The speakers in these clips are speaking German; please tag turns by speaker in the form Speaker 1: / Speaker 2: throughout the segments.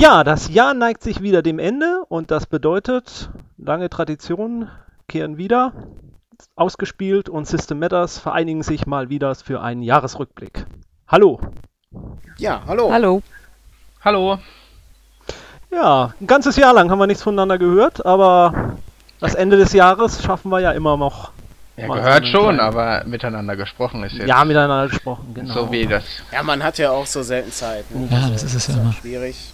Speaker 1: Ja, das Jahr neigt sich wieder dem Ende und das bedeutet, lange Traditionen kehren wieder, ausgespielt und System Matters vereinigen sich mal wieder für einen Jahresrückblick. Hallo.
Speaker 2: Ja, hallo.
Speaker 3: Hallo.
Speaker 4: Hallo.
Speaker 1: Ja, ein ganzes Jahr lang haben wir nichts voneinander gehört, aber das Ende des Jahres schaffen wir ja immer noch.
Speaker 4: Ja,
Speaker 1: mal
Speaker 4: gehört schon,
Speaker 1: kleinen-
Speaker 4: aber miteinander gesprochen ist jetzt
Speaker 1: Ja, miteinander gesprochen, genau.
Speaker 4: so wie das.
Speaker 2: Ja, man hat ja auch so selten Zeit. Ne?
Speaker 5: Ja, das ist es ja immer.
Speaker 2: Schwierig.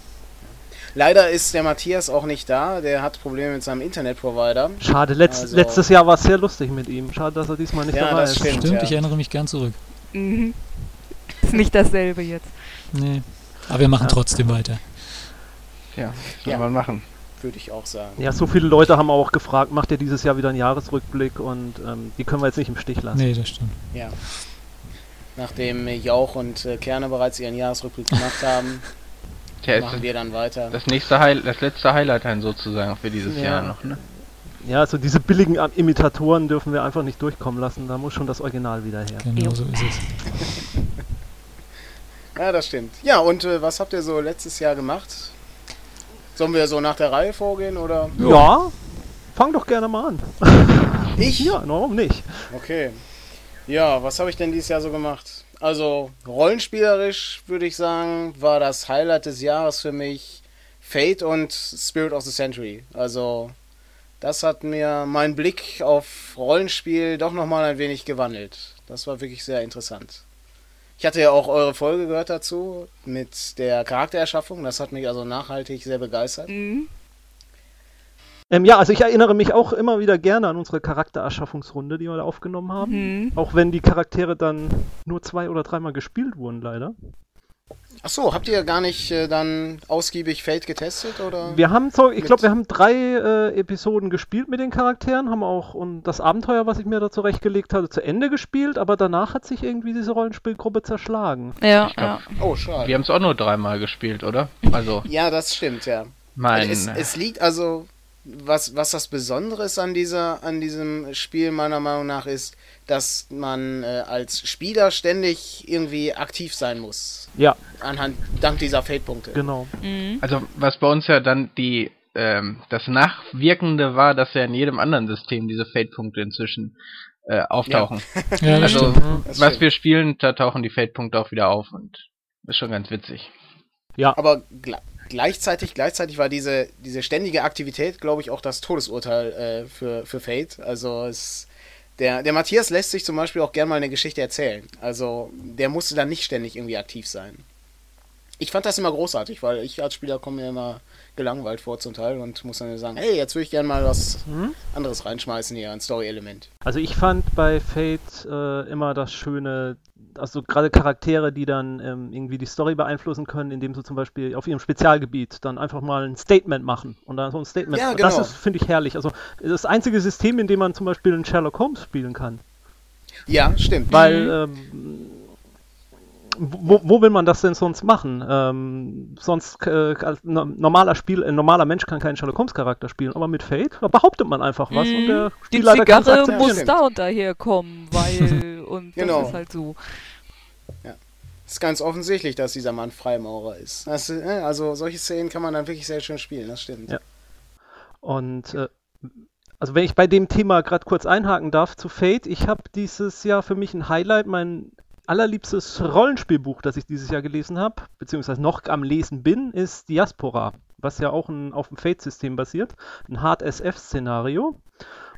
Speaker 2: Leider ist der Matthias auch nicht da. Der hat Probleme mit seinem Internetprovider.
Speaker 1: Schade, letzt,
Speaker 2: Also-
Speaker 1: letztes Jahr war es sehr lustig mit ihm. Schade, dass er diesmal nicht
Speaker 2: Ja,
Speaker 1: dabei
Speaker 2: das
Speaker 1: ist.
Speaker 2: stimmt.
Speaker 5: Stimmt,
Speaker 2: ja.
Speaker 5: ich erinnere mich gern zurück.
Speaker 3: Mhm. Ist nicht dasselbe jetzt.
Speaker 5: Nee. Aber wir machen
Speaker 1: Ja.
Speaker 5: trotzdem weiter.
Speaker 4: Ja, soll
Speaker 2: Ja.
Speaker 4: man machen.
Speaker 2: Würde ich auch sagen.
Speaker 1: Ja, so viele Leute haben auch gefragt, macht ihr dieses Jahr wieder einen Jahresrückblick und ähm, die können wir jetzt nicht im Stich lassen.
Speaker 5: Nee, das stimmt.
Speaker 2: Ja. Nachdem Jauch und äh, Kerne bereits ihren Jahresrückblick gemacht haben,
Speaker 4: Tja,
Speaker 2: machen
Speaker 4: ist
Speaker 2: wir dann weiter.
Speaker 4: das nächste Highlight, das letzte Highlight dann sozusagen für dieses
Speaker 1: Ja.
Speaker 4: Jahr noch, ne?
Speaker 1: Ja, also diese billigen Imitatoren dürfen wir einfach nicht durchkommen lassen. Da muss schon das Original wieder her.
Speaker 5: Genau so ist es.
Speaker 2: Ja, das stimmt. Ja, und äh, was habt ihr so letztes Jahr gemacht? Sollen wir so nach der Reihe vorgehen oder?
Speaker 1: Ja, fang doch gerne mal an.
Speaker 2: Ich?
Speaker 1: Ja, warum nicht?
Speaker 2: Okay. Ja, was habe ich denn dieses Jahr so gemacht? Also, rollenspielerisch würde ich sagen, war das Highlight des Jahres für mich Fate und Spirit of the Century. Also, das hat mir meinen Blick auf Rollenspiel doch nochmal ein wenig gewandelt. Das war wirklich sehr interessant. Ich hatte ja auch eure Folge gehört dazu mit der Charaktererschaffung. Das hat mich also nachhaltig sehr begeistert.
Speaker 3: Mhm.
Speaker 1: Ähm, ja, also ich erinnere mich auch immer wieder gerne an unsere Charaktererschaffungsrunde, die wir da aufgenommen haben.
Speaker 3: Mhm.
Speaker 1: Auch wenn die Charaktere dann nur zwei oder dreimal gespielt wurden, leider.
Speaker 2: Ach so, habt ihr gar nicht äh, dann ausgiebig Fate getestet oder?
Speaker 1: Wir haben so, ich glaube, wir haben drei äh, Episoden gespielt mit den Charakteren, haben auch und das Abenteuer, was ich mir da zurechtgelegt hatte, zu Ende gespielt, aber danach hat sich irgendwie diese Rollenspielgruppe zerschlagen.
Speaker 3: Ja,
Speaker 4: Ich glaub,
Speaker 3: ja.
Speaker 2: Oh, schade.
Speaker 4: Wir haben es auch nur dreimal gespielt, oder? Also,
Speaker 2: Ja, das stimmt, ja.
Speaker 4: mein.
Speaker 2: Es, es liegt also, was, was das Besondere ist an, dieser, an diesem Spiel meiner Meinung nach ist, dass man äh, als Spieler ständig irgendwie aktiv sein muss.
Speaker 1: Ja,
Speaker 2: Anhand, dank dieser Fate-Punkte.
Speaker 1: genau.
Speaker 3: Mhm.
Speaker 4: Also, was bei uns ja dann die, ähm, das Nachwirkende war, dass ja in jedem anderen System diese Fate-Punkte inzwischen äh, auftauchen.
Speaker 5: Ja, das
Speaker 4: Also, was
Speaker 2: stimmt.
Speaker 4: wir spielen, da tauchen die Fate-Punkte auch wieder auf und ist schon ganz witzig.
Speaker 2: Aber gle gleichzeitig, gleichzeitig war diese, diese ständige Aktivität, glaube ich, auch das Todesurteil äh, für, für Fate. Also es, der, der Matthias lässt sich zum Beispiel auch gerne mal eine Geschichte erzählen. Also der musste dann nicht ständig irgendwie aktiv sein. Ich fand das immer großartig, weil ich als Spieler komme mir immer gelangweilt vor zum Teil und muss dann sagen, hey, jetzt würde ich gerne mal was
Speaker 1: Hm?
Speaker 2: anderes reinschmeißen hier, ein Story-Element.
Speaker 1: Also ich fand bei Fate äh, immer das Schöne, also gerade Charaktere, die dann ähm, irgendwie die Story beeinflussen können, indem sie zum Beispiel auf ihrem Spezialgebiet dann einfach mal ein Statement machen und dann so ein Statement.
Speaker 2: Ja,
Speaker 1: Das
Speaker 2: genau.
Speaker 1: ist, finde ich, herrlich. Also das einzige System, in dem man zum Beispiel einen Sherlock Holmes spielen kann.
Speaker 2: Ja, stimmt.
Speaker 1: Weil ähm, wo, wo will man das denn sonst machen? Ähm, sonst äh, normaler Spiel, ein normaler Mensch kann keinen Sherlock Holmes Charakter spielen, aber mit Fate da behauptet man einfach was und
Speaker 3: Mhm.
Speaker 1: der
Speaker 3: Die Zigarre muss da und daher kommen, weil. Und
Speaker 2: Genau.
Speaker 3: das ist halt so.
Speaker 2: ist ganz offensichtlich, dass dieser Mann Freimaurer ist. Das, äh, also solche Szenen kann man dann wirklich sehr schön spielen, das stimmt.
Speaker 1: Ja. Und äh, also wenn ich bei dem Thema gerade kurz einhaken darf zu Fate, ich habe dieses Jahr für mich ein Highlight, mein allerliebstes Rollenspielbuch, das ich dieses Jahr gelesen habe, beziehungsweise noch am Lesen bin, ist Diaspora, was ja auch ein, auf dem Fate-System basiert, ein Hard-SF-Szenario.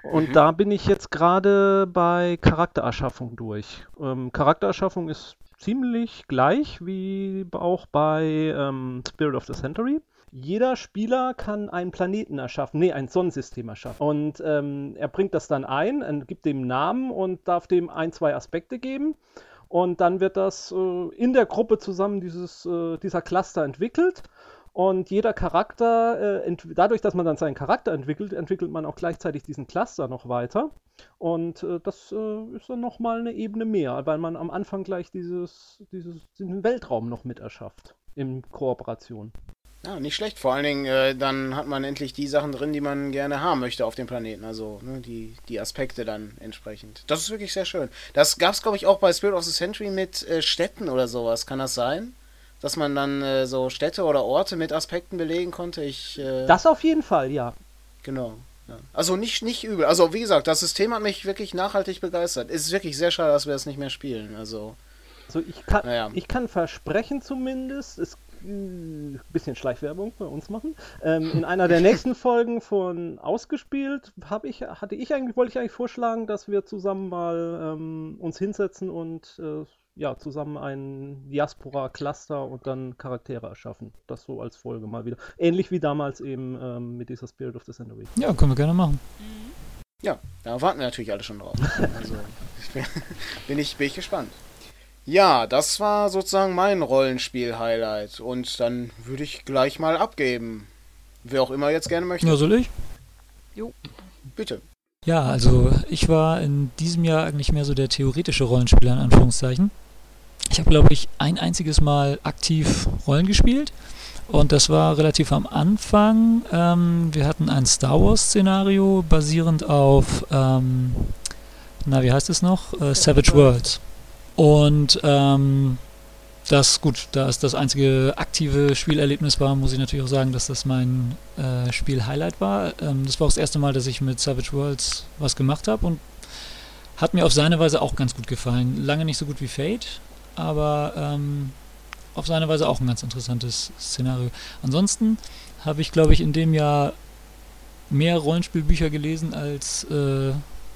Speaker 1: Und
Speaker 2: Mhm.
Speaker 1: da bin ich jetzt gerade bei Charaktererschaffung durch. Ähm, Charaktererschaffung ist ziemlich gleich wie auch bei ähm, Spirit of the Century. Jeder Spieler kann einen Planeten erschaffen, nee, ein Sonnensystem erschaffen. Und ähm, er bringt das dann ein, gibt dem Namen und darf dem ein, zwei Aspekte geben. Und dann wird das äh, in der Gruppe zusammen dieses, äh, dieser Cluster entwickelt. Und jeder Charakter, äh, dadurch, dass man dann seinen Charakter entwickelt, entwickelt man auch gleichzeitig diesen Cluster noch weiter. Und äh, das äh, ist dann nochmal eine Ebene mehr, weil man am Anfang gleich dieses, dieses, diesen Weltraum noch mit erschafft in Kooperation.
Speaker 2: Ja, nicht schlecht. Vor allen Dingen, äh, dann hat man endlich die Sachen drin, die man gerne haben möchte auf dem Planeten. Also ne, die, die Aspekte dann entsprechend. Das ist wirklich sehr schön. Das gab es, glaube ich, auch bei Spirit of the Century mit äh, Städten oder sowas. Kann das sein? dass man dann äh, so Städte oder Orte mit Aspekten belegen konnte? Ich, äh,
Speaker 1: Das auf jeden Fall, ja.
Speaker 2: Genau. Ja. Also nicht, nicht übel. Also wie gesagt, das System hat mich wirklich nachhaltig begeistert. Es ist wirklich sehr schade, dass wir das nicht mehr spielen. Also
Speaker 1: Also ich kann,
Speaker 2: Naja.
Speaker 1: ich kann versprechen zumindest, es bisschen Schleichwerbung bei uns machen. Ähm, in einer der nächsten Folgen von Ausgespielt habe ich, hatte ich eigentlich, wollte ich eigentlich vorschlagen, dass wir zusammen mal ähm, uns hinsetzen und äh, ja, zusammen ein Diaspora-Cluster und dann Charaktere erschaffen. Das so als Folge mal wieder. Ähnlich wie damals eben ähm, mit dieser Spirit of the Century.
Speaker 5: Ja, können wir gerne machen.
Speaker 2: ja, da warten wir natürlich alle schon drauf. Also bin, ich, bin ich gespannt. Ja, das war sozusagen mein Rollenspiel-Highlight. Und dann würde ich gleich mal abgeben. Wer auch immer jetzt gerne möchte.
Speaker 5: Ja, soll ich?
Speaker 2: Bitte.
Speaker 5: Ja, also ich war in diesem Jahr eigentlich mehr so der theoretische Rollenspieler in Anführungszeichen. Ich habe, glaube ich, ein einziges Mal aktiv Rollen gespielt. Und das war relativ am Anfang. Ähm, wir hatten ein Star Wars-Szenario basierend auf, ähm, na, wie heißt es noch? Äh, Savage Worlds. Und ähm, das, gut, da es das einzige aktive Spielerlebnis war, muss ich natürlich auch sagen, dass das mein äh, Spiel-Highlight war. Ähm, das war auch das erste Mal, dass ich mit Savage Worlds was gemacht habe und hat mir auf seine Weise auch ganz gut gefallen. Lange nicht so gut wie Fate, aber ähm, auf seine Weise auch ein ganz interessantes Szenario. Ansonsten habe ich, glaube ich, in dem Jahr mehr Rollenspielbücher gelesen als äh,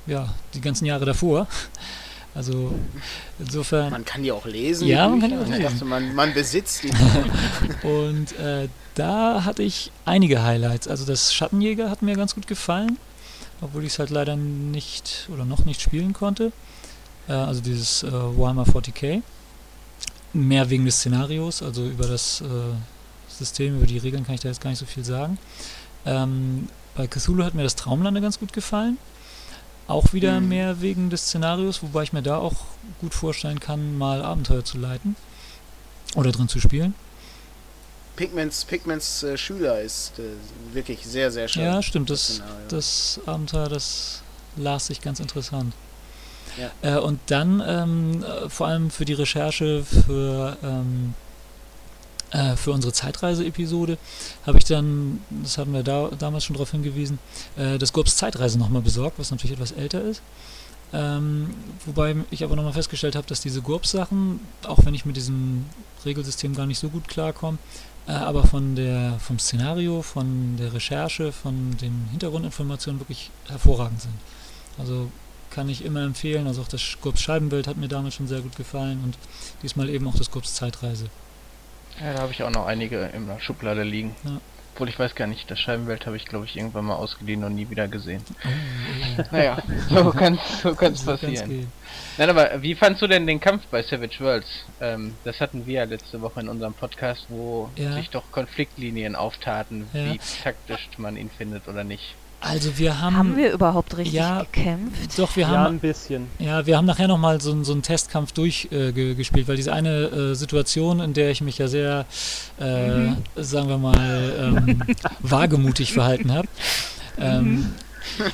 Speaker 5: ja, die ganzen Jahre davor. Also insofern.
Speaker 2: Man kann die auch lesen.
Speaker 5: Ja, man kann die auch lesen.
Speaker 2: dachte, man, man besitzt die.
Speaker 5: Und äh, da hatte ich einige Highlights. Also das Schattenjäger hat mir ganz gut gefallen, obwohl ich es halt leider nicht oder noch nicht spielen konnte. Äh, also dieses äh, Warhammer 40k. Mehr wegen des Szenarios, also über das äh, System, über die Regeln kann ich da jetzt gar nicht so viel sagen. Ähm, bei Cthulhu hat mir das Traumlande ganz gut gefallen. Auch wieder
Speaker 2: Mhm.
Speaker 5: mehr wegen des Szenarios, wobei ich mir da auch gut vorstellen kann, mal Abenteuer zu leiten oder drin zu spielen.
Speaker 2: Pigments, Pigments äh, Schüler ist äh, wirklich sehr, sehr schön.
Speaker 5: Ja, stimmt. Das, das Abenteuer, das las sich ganz interessant.
Speaker 2: Ja.
Speaker 5: Äh, und dann ähm, äh, vor allem für die Recherche für, ähm, äh, für unsere Zeitreise-Episode habe ich dann, das haben wir da, damals schon darauf hingewiesen, äh, das GURPS Zeitreise nochmal besorgt, was natürlich etwas älter ist. Ähm, wobei ich aber nochmal festgestellt habe, dass diese GURPS-Sachen, auch wenn ich mit diesem Regelsystem gar nicht so gut klarkomme, äh, aber von der, vom Szenario, von der Recherche, von den Hintergrundinformationen wirklich hervorragend sind. Also kann ich immer empfehlen. Also auch das GURPS Scheibenwelt hat mir damals schon sehr gut gefallen und diesmal eben auch das GURPS Zeitreise.
Speaker 4: Ja, da habe ich auch noch einige in der Schublade liegen.
Speaker 5: Ja.
Speaker 4: Obwohl ich weiß gar nicht, das Scheibenwelt habe ich glaube ich irgendwann mal ausgeliehen und nie wieder gesehen.
Speaker 5: Oh, oh, oh.
Speaker 4: Naja, so kann so kann's
Speaker 5: So kann's
Speaker 4: passieren. Nein, aber wie fandst du denn den Kampf bei Savage Worlds? Ähm, das hatten wir ja letzte Woche in unserem Podcast, wo
Speaker 5: Ja.
Speaker 4: sich doch Konfliktlinien auftaten,
Speaker 5: Ja.
Speaker 4: wie taktisch man ihn findet oder nicht.
Speaker 5: Also wir haben,
Speaker 3: Haben wir überhaupt richtig
Speaker 5: ja,
Speaker 3: gekämpft?
Speaker 5: doch wir
Speaker 1: ja,
Speaker 5: haben
Speaker 1: ein bisschen.
Speaker 5: Ja, wir haben nachher nochmal so, einen- so einen Testkampf durchgespielt, äh, weil diese eine äh, Situation, in der ich mich ja sehr, äh,
Speaker 3: Mhm.
Speaker 5: sagen wir mal, ähm, wagemutig verhalten habe. Ähm,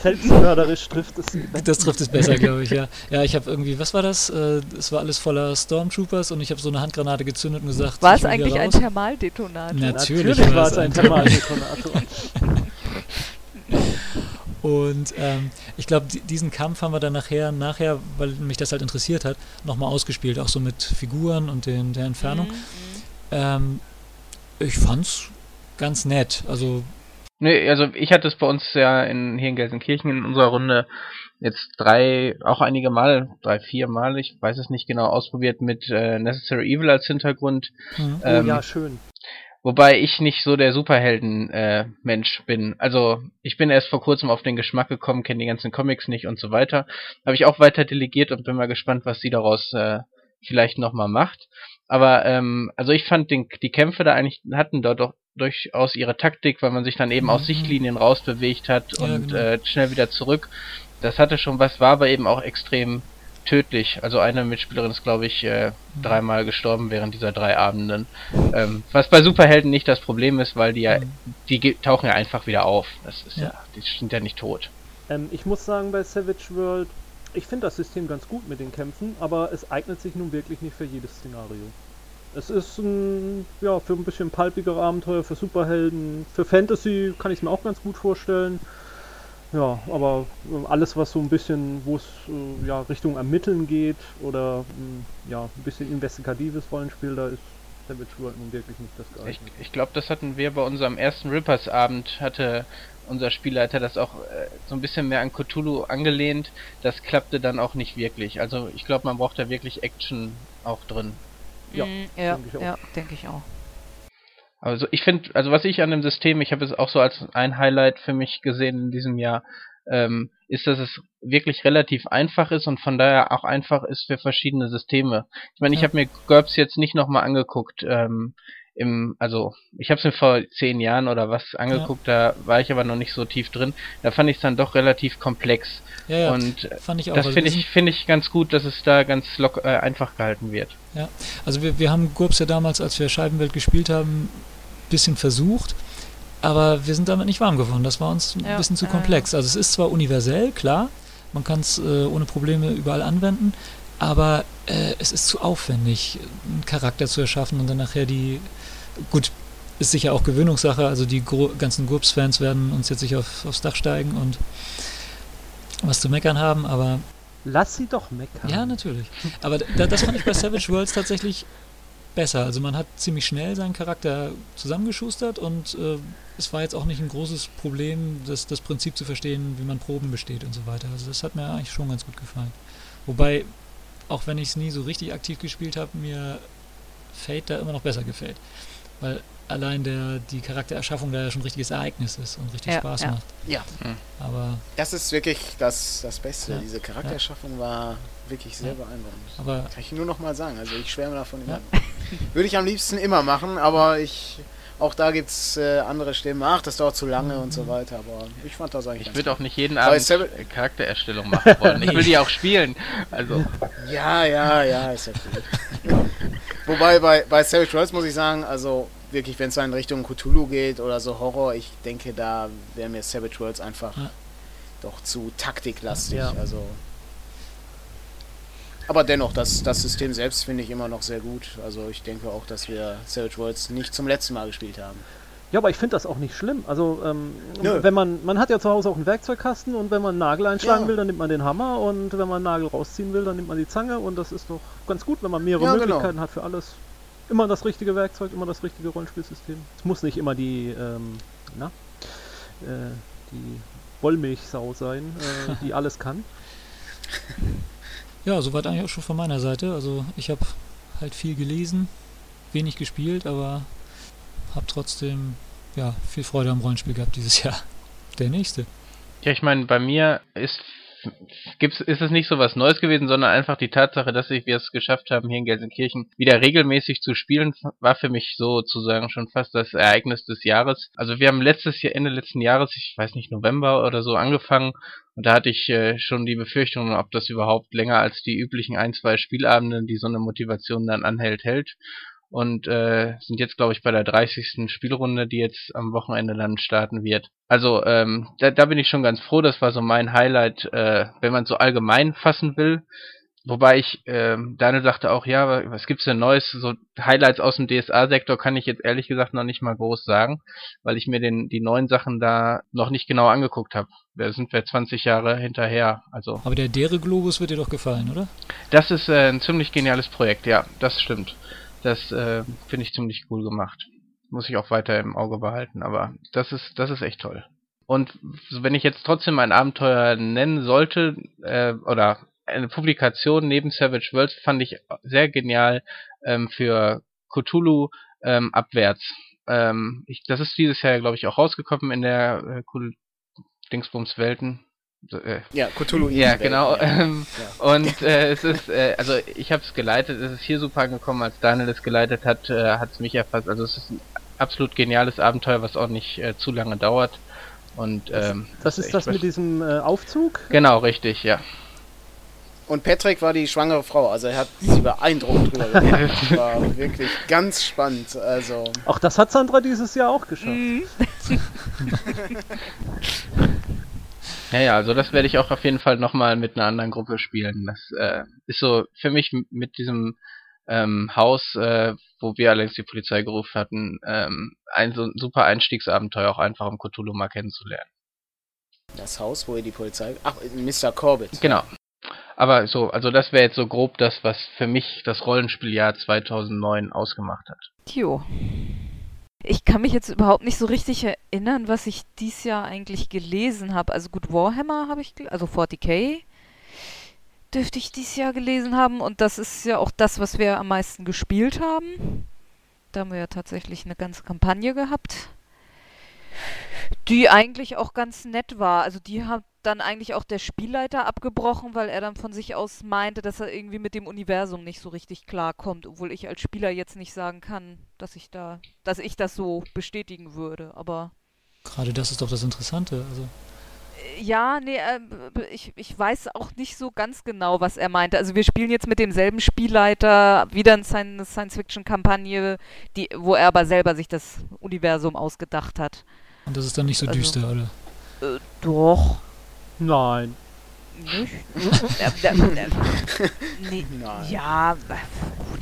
Speaker 1: Selbstmörderisch trifft es.
Speaker 5: das trifft es besser, glaube ich, ja. Ja, ich habe irgendwie, was war das? Äh, es war alles voller Stormtroopers und ich habe so eine Handgranate gezündet und gesagt,
Speaker 3: War es eigentlich ein. Thermaldetonator?
Speaker 5: Na, Natürlich
Speaker 1: Natürlich
Speaker 5: war es
Speaker 1: ein Thermaldetonator.
Speaker 5: Und ähm, ich glaube, diesen Kampf haben wir dann nachher, nachher, weil mich das halt interessiert hat, nochmal ausgespielt, auch so mit Figuren und den, der Entfernung.
Speaker 3: Mhm, mhm.
Speaker 5: Ähm, ich fand's ganz nett. Also,
Speaker 4: Nee, also ich hatte es bei uns ja in, hier in Gelsenkirchen in unserer Runde jetzt drei, auch einige Mal, drei, vier Mal, ich weiß es nicht genau, ausprobiert mit äh, Necessary Evil als Hintergrund.
Speaker 5: hm,
Speaker 1: Oh
Speaker 4: Ähm,
Speaker 1: ja, schön.
Speaker 4: Wobei ich nicht so der Superhelden-Mensch bin. Also ich bin erst vor kurzem auf den Geschmack gekommen, kenne die ganzen Comics nicht und so weiter. Habe ich auch weiter delegiert und bin mal gespannt, was sie daraus äh, vielleicht nochmal macht. Aber ähm, also ich fand den, die Kämpfe da eigentlich hatten dort doch durchaus ihre Taktik, weil man sich dann eben aus
Speaker 5: Mhm.
Speaker 4: Sichtlinien rausbewegt hat
Speaker 5: Ja,
Speaker 4: und
Speaker 5: genau.
Speaker 4: äh, schnell wieder zurück. Das hatte schon was, war aber eben auch extrem tödlich. Also eine Mitspielerin ist, glaube ich, äh,
Speaker 5: Mhm.
Speaker 4: dreimal gestorben während dieser drei Abenden. Ähm, was bei Superhelden nicht das Problem ist, weil die ja,
Speaker 5: Mhm.
Speaker 4: die tauchen ja einfach wieder auf. Das ist ja,
Speaker 5: Ja.
Speaker 4: die sind ja nicht tot.
Speaker 1: Ähm, ich muss sagen, bei Savage World, ich finde das System ganz gut mit den Kämpfen, aber es eignet sich nun wirklich nicht für jedes Szenario. Es ist ein, ja, für ein bisschen palpigere Abenteuer, für Superhelden, für Fantasy kann ich es mir auch ganz gut vorstellen. Ja, aber äh, alles, was so ein bisschen, wo es äh, ja, Richtung Ermitteln geht oder mh, ja, ein bisschen investigatives Rollenspiel, da ist Savage World nun wirklich nicht das
Speaker 4: Ich,
Speaker 1: geeignete.
Speaker 4: ich glaube, das hatten wir bei unserem ersten Rippers-Abend, hatte unser Spielleiter das auch äh, so ein bisschen mehr an Cthulhu angelehnt. Das klappte dann auch nicht wirklich. Also ich glaube, man braucht da wirklich Action auch drin.
Speaker 1: Ja,
Speaker 3: Mm, ja,
Speaker 1: denke ich auch.
Speaker 3: ja, denke ich auch.
Speaker 4: Also ich finde, also was ich an dem System, ich habe es auch so als ein Highlight für mich gesehen in diesem Jahr, ähm, ist, dass es wirklich relativ einfach ist und von daher auch einfach ist für verschiedene Systeme. Ich meine, ich
Speaker 5: Ja.
Speaker 4: habe mir GURPS jetzt nicht nochmal angeguckt, ähm, im, also ich habe es mir vor zehn Jahren oder was angeguckt, da war ich aber noch nicht so tief drin. Da fand ich es dann doch relativ komplex.
Speaker 5: Ja, ja,
Speaker 4: und
Speaker 5: fand ich auch.
Speaker 4: das
Speaker 5: Also
Speaker 4: finde ich, finde ich ganz gut, dass es da ganz lock, äh, einfach gehalten wird.
Speaker 5: Also wir, wir haben GURPS ja damals, als wir Scheibenwelt gespielt haben, bisschen versucht, aber wir sind damit nicht warm geworden. Das war uns ein
Speaker 3: Ja,
Speaker 5: bisschen zu komplex. Also es ist zwar universell, klar, man kann es äh, ohne Probleme überall anwenden, aber äh, es ist zu aufwendig, einen Charakter zu erschaffen und dann nachher die, gut, ist sicher auch Gewöhnungssache, also die gro ganzen GURPS-Fans werden uns jetzt sicher auf, aufs Dach steigen und was zu meckern haben, aber
Speaker 1: Lass sie doch meckern.
Speaker 5: ja, natürlich. Aber da, das fand ich bei Savage Worlds tatsächlich besser. Also man hat ziemlich schnell seinen Charakter zusammengeschustert und äh, es war jetzt auch nicht ein großes Problem, das, das Prinzip zu verstehen, wie man Proben besteht und so weiter. Also das hat mir eigentlich schon ganz gut gefallen. Wobei, auch wenn ich es nie so richtig aktiv gespielt habe, mir Fate da immer noch besser gefällt. Weil allein der, die Charaktererschaffung da ja schon ein richtiges Ereignis ist und richtig
Speaker 3: Ja,
Speaker 5: Spaß
Speaker 3: ja.
Speaker 5: macht.
Speaker 2: Ja.
Speaker 5: Aber,
Speaker 2: Das ist wirklich das, das Beste.
Speaker 5: Ja.
Speaker 2: Diese Charaktererschaffung war wirklich sehr
Speaker 5: Ja.
Speaker 2: beeindruckend.
Speaker 5: aber
Speaker 2: Kann ich nur noch mal sagen. Also ich schwärme davon. Würde ich am liebsten immer machen, aber ich auch da gibt es äh, andere Stimmen. Ach, das dauert zu lange und so weiter. Aber ich fand das eigentlich
Speaker 4: Ich würde auch nicht jeden Abend Charaktererstellung machen wollen. Ich will die auch spielen. Also
Speaker 2: Ja, ja, ja, ist ja cool. Wobei bei, bei Savage Worlds muss ich sagen, also wirklich, wenn es in Richtung Cthulhu geht oder so Horror, ich denke, da wäre mir Savage Worlds einfach
Speaker 5: Ja.
Speaker 2: doch zu taktiklastig.
Speaker 1: Ja.
Speaker 2: Also. Aber dennoch, das, das System selbst finde ich immer noch sehr gut. Also ich denke auch, dass wir Savage Worlds nicht zum letzten Mal gespielt haben.
Speaker 1: Ja, aber ich finde das auch nicht schlimm. Also, ähm, wenn man, man hat ja zu Hause auch einen Werkzeugkasten und wenn man einen Nagel einschlagen
Speaker 2: Ja.
Speaker 1: will, dann nimmt man den Hammer und wenn man einen Nagel rausziehen will, dann nimmt man die Zange und das ist doch ganz gut, wenn man mehrere
Speaker 2: Ja, genau.
Speaker 1: Möglichkeiten hat für alles. Immer das richtige Werkzeug, immer das richtige Rollenspielsystem. Es muss nicht immer die, ähm, na, äh, die Wollmilchsau sein, äh, die alles kann.
Speaker 5: Ja, soweit eigentlich auch schon von meiner Seite. Also ich habe halt viel gelesen, wenig gespielt, aber habe trotzdem ja, viel Freude am Rollenspiel gehabt dieses Jahr. Der nächste.
Speaker 4: Ja, ich meine, bei mir ist gibt's, ist es nicht so was Neues gewesen, sondern einfach die Tatsache, dass wir es geschafft haben, hier in Gelsenkirchen wieder regelmäßig zu spielen, war für mich sozusagen schon fast das Ereignis des Jahres. Also wir haben letztes Jahr, Ende letzten Jahres, ich weiß nicht, November oder so angefangen und da hatte ich äh, schon die Befürchtung, ob das überhaupt länger als die üblichen ein, zwei Spielabende, die so eine Motivation dann anhält, hält und äh, sind jetzt, glaube ich, bei der 30. Spielrunde, die jetzt am Wochenende dann starten wird. Also ähm, da, da bin ich schon ganz froh, das war so mein Highlight, äh, wenn man so allgemein fassen will. Wobei ich, ähm, Daniel sagte auch, ja, was gibt's denn Neues? So Highlights aus dem DSA-Sektor kann ich jetzt ehrlich gesagt noch nicht mal groß sagen, weil ich mir den die neuen Sachen da noch nicht genau angeguckt habe. Da sind wir 20 Jahre hinterher. Also
Speaker 5: Aber der Dere Globus wird dir doch gefallen, oder?
Speaker 4: das ist äh, ein ziemlich geniales Projekt, ja, das stimmt. Das äh, finde ich ziemlich cool gemacht. Muss ich auch weiter im Auge behalten, aber das ist, das ist echt toll. Und wenn ich jetzt trotzdem ein Abenteuer nennen sollte, äh, oder eine Publikation neben Savage Worlds fand ich sehr genial ähm, für Cthulhu ähm, abwärts. Ähm, ich, das ist dieses Jahr, glaube ich, auch rausgekommen in der äh, cool Dingsbums Welten. Äh,
Speaker 2: Ja, Cthulhu.
Speaker 4: ja, genau.
Speaker 2: Ja.
Speaker 4: Ähm,
Speaker 2: Ja.
Speaker 4: und äh, es ist, äh, also ich habe es geleitet, es ist hier super angekommen, als Daniel es geleitet hat, äh, hat es mich erfasst. Also es ist ein absolut geniales Abenteuer, was auch nicht äh, zu lange dauert. Und ähm,
Speaker 1: Das ist
Speaker 4: echt
Speaker 1: das mit diesem äh, Aufzug.
Speaker 4: Genau, richtig, ja.
Speaker 2: Und Patrick war die schwangere Frau, also er hat sie beeindruckt drüber. Das war wirklich ganz spannend. Also,
Speaker 1: Auch das hat Sandra dieses Jahr auch geschafft.
Speaker 4: Ja, ja, also das werde ich auch auf jeden Fall nochmal mit einer anderen Gruppe spielen. Das äh, ist so für mich mit diesem ähm, Haus, äh, wo wir allerdings die Polizei gerufen hatten, ähm, ein so ein super Einstiegsabenteuer auch einfach um Cthulhu mal kennenzulernen.
Speaker 2: Das Haus, wo ihr die Polizei. Ach, Mr. Corbett.
Speaker 4: Genau. Aber so, also das wäre jetzt so grob das, was für mich das Rollenspieljahr 2009 ausgemacht hat.
Speaker 3: Tjo. Ich kann mich jetzt überhaupt nicht so richtig erinnern, was ich dies Jahr eigentlich gelesen habe. Also gut, Warhammer habe ich, also 40k dürfte ich dies Jahr gelesen haben. Und das ist ja auch das, was wir am meisten gespielt haben. Da haben wir ja tatsächlich eine ganze Kampagne gehabt, die eigentlich auch ganz nett war. Also die hat dann eigentlich auch der Spielleiter abgebrochen, weil er dann von sich aus meinte, dass er irgendwie mit dem Universum nicht so richtig klarkommt, obwohl ich als Spieler jetzt nicht sagen kann, dass ich da, dass ich das so bestätigen würde. Aber
Speaker 5: Gerade das ist doch das Interessante. Also,
Speaker 3: ja, nee, äh, ich, ich weiß auch nicht so ganz genau, was er meinte. Also wir spielen jetzt mit demselben Spielleiter wieder eine Sci- Science-Fiction-Kampagne, die, wo er aber selber sich das Universum ausgedacht hat.
Speaker 5: und das ist dann nicht so
Speaker 3: Also-
Speaker 5: düster, oder?
Speaker 3: Äh, doch.
Speaker 1: Nein.
Speaker 3: Nicht? Äh, äh, äh, nee,
Speaker 2: Nein.
Speaker 3: ja, äh, gut.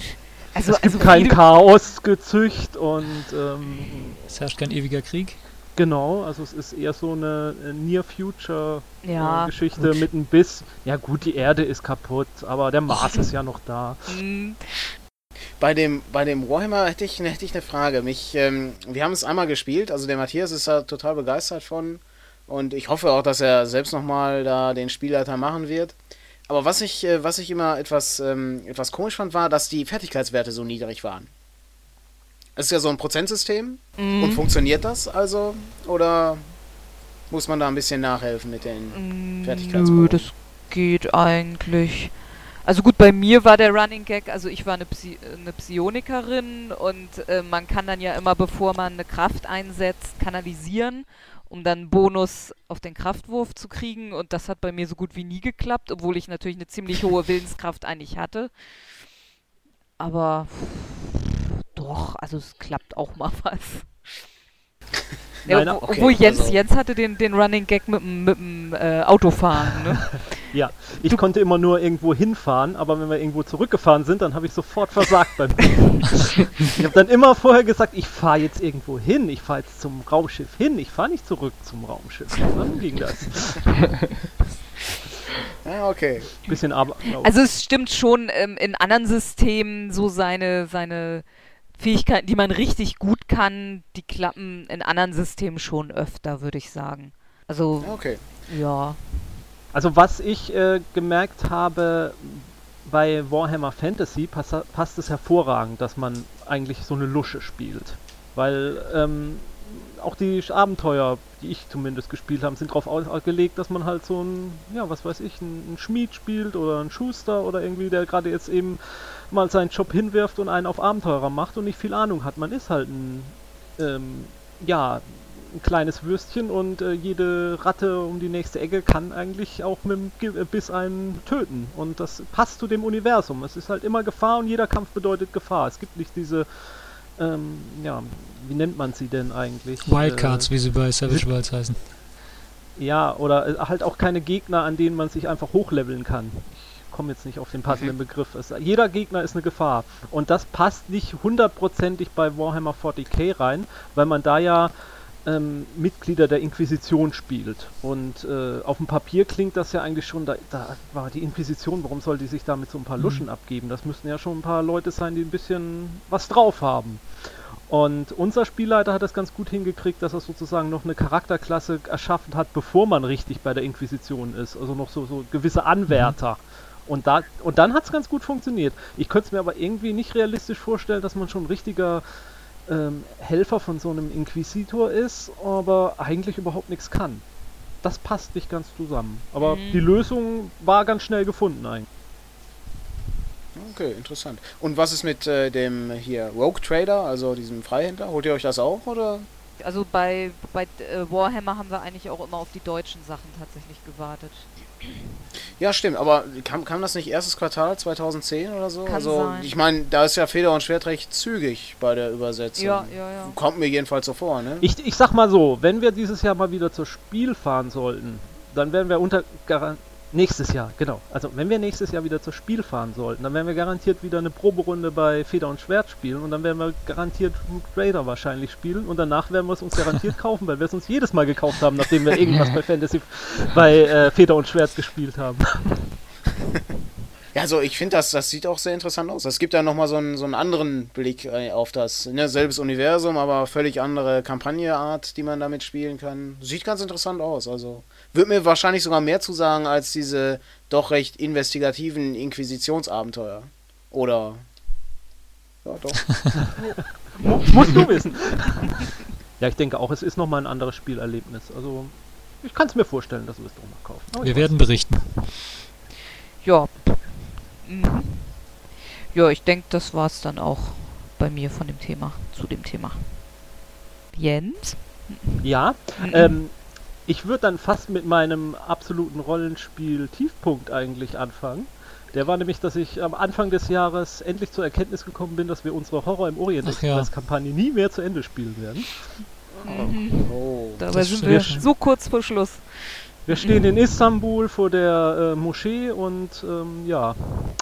Speaker 3: Also,
Speaker 1: es gibt
Speaker 3: also
Speaker 1: kein Chaosgezücht und ähm,
Speaker 5: Es herrscht kein ewiger Krieg.
Speaker 1: genau, also es ist eher so eine äh,
Speaker 3: Ja,
Speaker 1: Near-Future-Geschichte
Speaker 5: gut.
Speaker 1: mit ein Biss. Ja gut, die Erde ist kaputt, aber der Mars ist ja noch da.
Speaker 3: mm,
Speaker 2: Bei dem, bei dem Warhammer hätte ich, hätte ich eine Frage. Mich, ähm, wir haben es einmal gespielt, also der Matthias ist da total begeistert von. Und ich hoffe auch, dass er selbst nochmal da den Spielleiter machen wird. Aber was ich, äh, was ich immer etwas, ähm, etwas komisch fand, war, dass die Fertigkeitswerte so niedrig waren. Es ist ja so ein Prozentsystem.
Speaker 3: mm,
Speaker 2: Und funktioniert das also? Oder muss man da ein bisschen nachhelfen mit den.
Speaker 3: mm,
Speaker 2: Fertigkeitsproben.
Speaker 3: Nö, das geht eigentlich. Also gut, bei mir war der Running Gag, also ich war eine, Psi eine Psionikerin und äh, man kann dann ja immer, bevor man eine Kraft einsetzt, kanalisieren, um dann Bonus auf den Kraftwurf zu kriegen und das hat bei mir so gut wie nie geklappt, obwohl ich natürlich eine ziemlich hohe Willenskraft eigentlich hatte. Aber doch, also es klappt auch mal was. Ja,
Speaker 1: Nein,
Speaker 3: wo,
Speaker 2: okay,
Speaker 3: obwohl Jens,
Speaker 2: also-
Speaker 3: Jens hatte den, den Running Gag mit dem, äh, Autofahren, ne?
Speaker 1: Ja, ich konnte immer nur irgendwo hinfahren, aber wenn wir irgendwo zurückgefahren sind, dann habe ich sofort versagt beim Ich habe dann immer vorher gesagt, ich fahre jetzt irgendwo hin, ich fahre jetzt zum Raumschiff hin, ich fahre nicht zurück zum Raumschiff. Dann ging das.
Speaker 2: Ja, okay.
Speaker 1: Bisschen aber.
Speaker 3: Also es stimmt schon, ähm, in anderen Systemen so seine, seine Fähigkeiten, die man richtig gut kann, die klappen in anderen Systemen schon öfter, würde ich sagen. Also,
Speaker 2: Ja, Okay.
Speaker 3: ja.
Speaker 1: Also was ich äh, gemerkt habe bei Warhammer Fantasy, passt, passt es hervorragend, dass man eigentlich so eine Lusche spielt. Weil ähm, auch die Abenteuer, die ich zumindest gespielt habe, sind darauf ausgelegt, dass man halt so ein, ja, was weiß ich, ein, ein Schmied spielt oder ein Schuster oder irgendwie, der gerade jetzt eben mal seinen Job hinwirft und einen auf Abenteurer macht und nicht viel Ahnung hat. Man ist halt ein, ähm, ja, ein kleines Würstchen und äh, jede Ratte um die nächste Ecke kann eigentlich auch mit dem Ge- äh, Biss einen töten. Und das passt zu dem Universum. Es ist halt immer Gefahr und jeder Kampf bedeutet Gefahr. Es gibt nicht diese, ähm, ja, wie nennt man sie denn eigentlich?
Speaker 5: Wildcards, wie sie bei Savage Worlds heißen.
Speaker 1: Äh, ja, oder äh, halt auch keine Gegner, an denen man sich einfach hochleveln kann. Ich komme jetzt nicht auf den passenden Begriff. Es, jeder Gegner ist eine Gefahr. Und das passt nicht hundertprozentig bei Warhammer 40k rein, weil man da ja ähm, Mitglieder der Inquisition spielt. Und äh, auf dem Papier klingt das ja eigentlich schon, da, da war die Inquisition, warum soll die sich da mit so ein paar
Speaker 5: Mhm.
Speaker 1: Luschen abgeben? Das müssten ja schon ein paar Leute sein, die ein bisschen was drauf haben. Und unser Spielleiter hat das ganz gut hingekriegt, dass er sozusagen noch eine Charakterklasse erschaffen hat, bevor man richtig bei der Inquisition ist. Also noch so, so gewisse Anwärter. Und, da, und dann hat es ganz gut funktioniert. Ich könnte es mir aber irgendwie nicht realistisch vorstellen, dass man schon ein richtiger ähm, Helfer von so einem Inquisitor ist, aber eigentlich überhaupt nichts kann. Das passt nicht ganz zusammen. Aber
Speaker 3: Mhm.
Speaker 1: die Lösung war ganz schnell gefunden eigentlich.
Speaker 2: Okay, interessant. Und was ist mit äh, dem hier Rogue Trader, also diesem Freihändler? Holt ihr euch das auch oder?
Speaker 3: Also bei, bei äh, Warhammer haben wir eigentlich auch immer auf die deutschen Sachen tatsächlich gewartet.
Speaker 2: Ja, stimmt, aber kam, kam das nicht erstes Quartal 2010 oder so?
Speaker 3: Kann
Speaker 2: also,
Speaker 3: sein.
Speaker 2: ich meine, da ist ja Feder und Schwert recht zügig bei der Übersetzung.
Speaker 3: Ja, ja, ja.
Speaker 2: Kommt mir jedenfalls so vor, ne?
Speaker 1: Ich, ich sag mal so, wenn wir dieses Jahr mal wieder zur Spiel fahren sollten, dann werden wir unter, gar, Nächstes Jahr, genau. Also wenn wir nächstes Jahr wieder zur Spiel fahren sollten, dann werden wir garantiert wieder eine Proberunde bei Feder und Schwert spielen und dann werden wir garantiert Root Raider wahrscheinlich spielen und danach werden wir es uns garantiert kaufen, weil wir es uns jedes Mal gekauft haben, nachdem wir irgendwas bei Fantasy bei äh, Feder und Schwert gespielt haben.
Speaker 2: Ja, also ich finde, das, das sieht auch sehr interessant aus. Es gibt ja nochmal so einen, so einen anderen Blick äh, auf das, ne, selbes Universum, aber völlig andere Kampagneart, die man damit spielen kann. Sieht ganz interessant aus. Also würde mir wahrscheinlich sogar mehr zu sagen als diese doch recht investigativen Inquisitionsabenteuer. Oder. Ja, doch.
Speaker 1: Mu- Musst du wissen. ja, ich denke auch, es ist nochmal ein anderes Spielerlebnis. Also ich kann es mir vorstellen, dass wir es doch mal kaufen. Aber
Speaker 5: Wir werden berichten.
Speaker 3: Ja. Mhm. Ja, ich denke, das war's dann auch bei mir von dem Thema, zu dem Thema. Jens?
Speaker 1: Ja, ähm, ich würde dann fast mit meinem absoluten Rollenspiel-Tiefpunkt eigentlich anfangen. Der war nämlich, dass ich am Anfang des Jahres endlich zur Erkenntnis gekommen bin, dass wir unsere Horror im Orient
Speaker 5: Ach ja.
Speaker 1: Express-Kampagne nie mehr zu Ende spielen werden.
Speaker 3: Mhm.
Speaker 2: Oh.
Speaker 3: Dabei
Speaker 5: Das
Speaker 3: sind wir so kurz vor Schluss.
Speaker 1: Wir stehen in Istanbul vor der äh, Moschee und ähm, ja,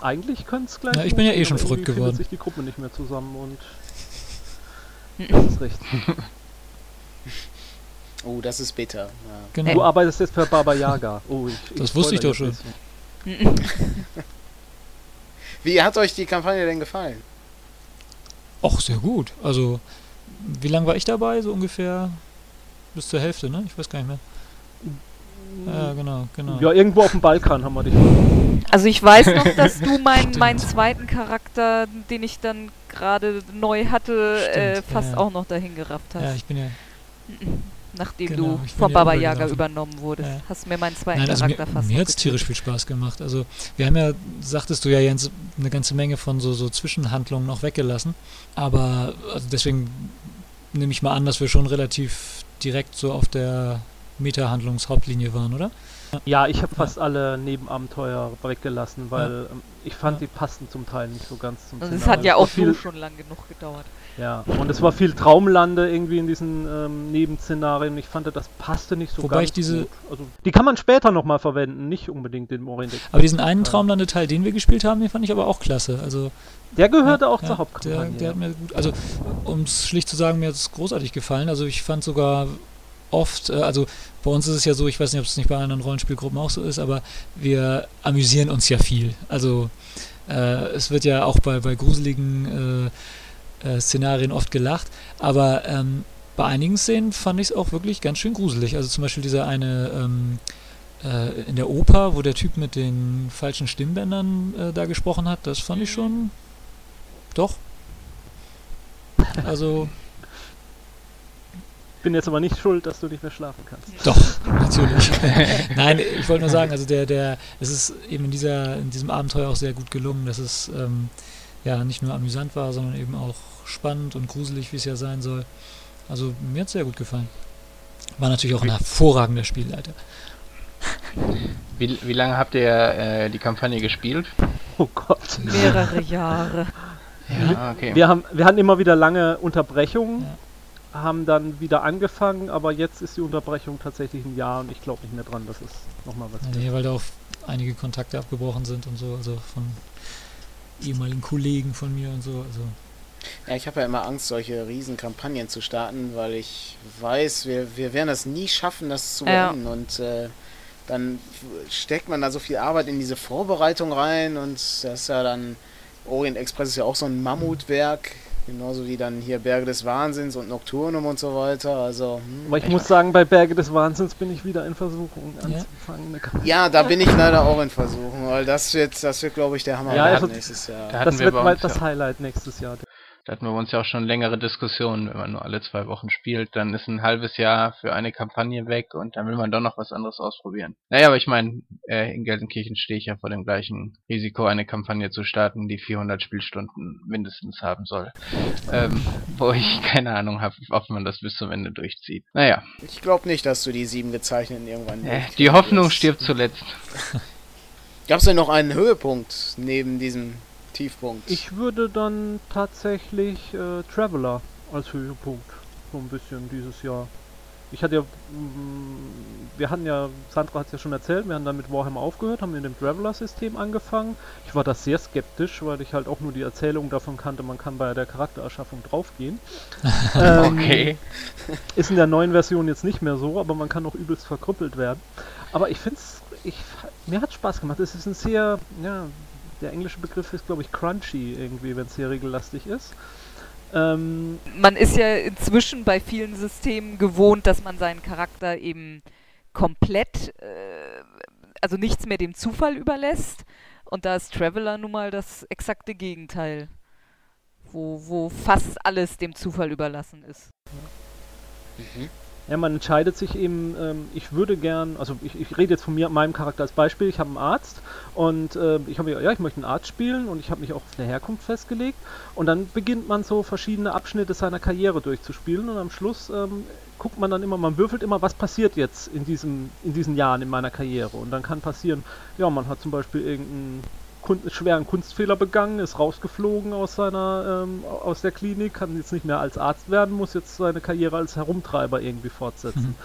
Speaker 1: eigentlich könnte es gleich.
Speaker 5: Ja, ich bin ja eh schon verrückt geworden.
Speaker 1: sich die Gruppe nicht mehr zusammen und
Speaker 3: Mhm.
Speaker 1: das ist recht.
Speaker 2: oh, das ist bitter. Ja.
Speaker 5: Genau.
Speaker 1: Du arbeitest jetzt für Baba Yaga. Oh, ich,
Speaker 5: Das wusste ich doch schon.
Speaker 2: Wie hat euch die Kampagne denn gefallen?
Speaker 5: Ach, sehr gut. Also, wie lange war ich dabei? So ungefähr bis zur Hälfte, ne? Ich weiß gar nicht mehr. Ja, genau, genau.
Speaker 1: Ja, irgendwo auf dem Balkan haben wir dich.
Speaker 3: Also ich weiß noch, dass du meinen meinen zweiten Charakter, den ich dann gerade neu hatte,
Speaker 5: Stimmt,
Speaker 3: äh, fast
Speaker 5: ja.
Speaker 3: auch noch dahin gerafft hast.
Speaker 5: Ja, ich bin ja.
Speaker 3: Nachdem
Speaker 5: Genau,
Speaker 3: du von
Speaker 5: ja
Speaker 3: Baba. Yaga übernommen wurdest.
Speaker 5: Ja.
Speaker 3: Hast mir meinen zweiten
Speaker 5: Nein, also mir,
Speaker 3: Charakter fast
Speaker 5: mir hat es tierisch viel Spaß gemacht. Also, wir haben ja, sagtest du ja, Jens, eine ganze Menge von so, so Zwischenhandlungen noch weggelassen. Aber also deswegen nehme ich mal an, dass wir schon relativ direkt so auf der Meta-Handlungshauptlinie waren, oder?
Speaker 1: Ja, ich habe fast alle Nebenabenteuer weggelassen, weil ähm, ich fand,
Speaker 5: Ja.
Speaker 1: die passten zum Teil nicht so ganz zum
Speaker 3: Und es
Speaker 1: Szenario.
Speaker 3: hat ja
Speaker 1: war
Speaker 3: auch
Speaker 1: viel,
Speaker 3: so schon lang genug gedauert.
Speaker 1: Ja, und es war viel Traumlande irgendwie in diesen ähm, Nebenszenarien. Ich fand, das passte nicht so
Speaker 5: Wobei
Speaker 1: ganz
Speaker 5: ich diese-
Speaker 1: gut. Also, die kann man später nochmal verwenden, nicht unbedingt den Orient Express.
Speaker 5: Aber diesen einen. Traumlandeteil, den wir gespielt haben, den fand ich aber auch klasse. Also,
Speaker 1: Der gehörte
Speaker 5: Ja,
Speaker 1: auch
Speaker 5: ja,
Speaker 1: zur
Speaker 5: Der,
Speaker 1: Hauptkampagne.
Speaker 5: der hat mir gut, also um es schlicht zu sagen, mir hat es großartig gefallen. Also ich fand sogar oft, äh, also bei uns ist es ja so, ich weiß nicht, ob es nicht bei anderen Rollenspielgruppen auch so ist, aber wir amüsieren uns ja viel. Also äh, es wird ja auch bei, bei gruseligen äh, äh, Szenarien oft gelacht, aber ähm, bei einigen Szenen fand ich es auch wirklich ganz schön gruselig. Also zum Beispiel dieser eine ähm, äh, in der Oper, wo der Typ mit den falschen Stimmbändern äh, da gesprochen hat, das fand ich schon doch. Also,
Speaker 1: bin jetzt aber nicht schuld, dass du nicht mehr schlafen kannst.
Speaker 5: doch, natürlich. Nein, ich wollte nur sagen, also der, der, es ist eben in dieser, in diesem Abenteuer auch sehr gut gelungen, dass es ähm, ja nicht nur amüsant war, sondern eben auch spannend und gruselig, wie es ja sein soll. Also mir hat es sehr gut gefallen. War natürlich auch ein hervorragender Spielleiter.
Speaker 4: Wie, wie lange habt ihr äh, die Kampagne gespielt?
Speaker 1: Oh Gott.
Speaker 3: Mehrere Jahre.
Speaker 4: Ah, okay.
Speaker 1: Wir, haben, wir hatten immer wieder lange Unterbrechungen, haben dann wieder angefangen, aber jetzt ist die Unterbrechung tatsächlich ein Jahr und ich glaube nicht mehr dran, dass es nochmal was
Speaker 5: Nee, weil da auch einige Kontakte abgebrochen sind und so, also von ehemaligen Kollegen von mir und so. Also
Speaker 2: Ja, ich habe ja immer Angst, solche riesen Kampagnen zu starten, weil ich weiß, wir, wir werden es nie schaffen, das zu
Speaker 3: Ja.
Speaker 2: beenden. Und äh, dann steckt man da so viel Arbeit in diese Vorbereitung rein und das ist ja dann, Orient Express ist ja auch so ein Mammutwerk, genauso wie dann hier Berge des Wahnsinns und Nocturnum und so weiter. Also, hm.
Speaker 1: Aber ich muss sagen, bei Berge des Wahnsinns bin ich wieder in Versuchung anzufangen.
Speaker 2: ja, da bin ich leider auch in Versuchung, weil das wird, das wird glaube ich, der Hammer
Speaker 1: Ja,
Speaker 2: werden
Speaker 1: also-
Speaker 2: nächstes Jahr.
Speaker 4: Da
Speaker 1: Das
Speaker 4: wir
Speaker 1: wird mal
Speaker 4: uns
Speaker 1: das
Speaker 4: ja.
Speaker 1: Highlight nächstes Jahr.
Speaker 4: Da hatten wir uns ja auch schon längere Diskussionen, wenn man nur alle zwei Wochen spielt, dann ist ein halbes Jahr für eine Kampagne weg und dann will man doch noch was anderes ausprobieren. Naja, aber ich meine, äh, in Gelsenkirchen stehe ich ja vor dem gleichen Risiko, eine Kampagne zu starten, die 400 Spielstunden mindestens haben soll. Ähm, wo ich keine Ahnung habe, ob man das bis zum Ende durchzieht. Naja,
Speaker 2: Ich glaube nicht, dass du die sieben gezeichneten irgendwann.
Speaker 4: äh, die Hoffnung stirbt zuletzt.
Speaker 2: Gab es denn noch einen Höhepunkt neben diesem Tiefpunkt?
Speaker 1: Ich würde dann tatsächlich äh, Traveler als Höhepunkt so ein bisschen dieses Jahr ich hatte ja, mm, wir hatten ja, Sandra hat es ja schon erzählt, wir haben dann mit Warhammer aufgehört, haben in dem Traveler-System angefangen. Ich war da sehr skeptisch, weil ich halt auch nur die Erzählung davon kannte, man kann bei der Charaktererschaffung draufgehen. ähm,
Speaker 4: Okay.
Speaker 1: Ist in der neuen Version jetzt nicht mehr so, aber man kann auch übelst verkrüppelt werden. Aber ich finde es, mir hat Spaß gemacht. Es ist ein sehr, ja, der englische Begriff ist glaube ich crunchy irgendwie, wenn es sehr regellastig ist. Ähm,
Speaker 3: Man ist ja inzwischen bei vielen Systemen gewohnt, dass man seinen Charakter eben komplett, äh, also nichts mehr dem Zufall überlässt. Und da ist Traveler nun mal das exakte Gegenteil. Wo, wo fast alles dem Zufall überlassen ist.
Speaker 1: Ja, man entscheidet sich eben, ähm, ich würde gern, also ich, ich rede jetzt von mir, meinem Charakter als Beispiel, ich habe einen Arzt und äh, ich habe ja, ich möchte einen Arzt spielen und ich habe mich auch auf eine Herkunft festgelegt. Und dann beginnt man so verschiedene Abschnitte seiner Karriere durchzuspielen und am Schluss ähm, guckt man dann immer, man würfelt immer, was passiert jetzt in, diesem, in diesen Jahren in meiner Karriere. Und dann kann passieren, ja, man hat zum Beispiel irgendeinen Kun schweren Kunstfehler begangen, ist rausgeflogen aus seiner ähm, aus der Klinik, kann jetzt nicht mehr als Arzt werden, muss jetzt seine Karriere als Herumtreiber irgendwie fortsetzen.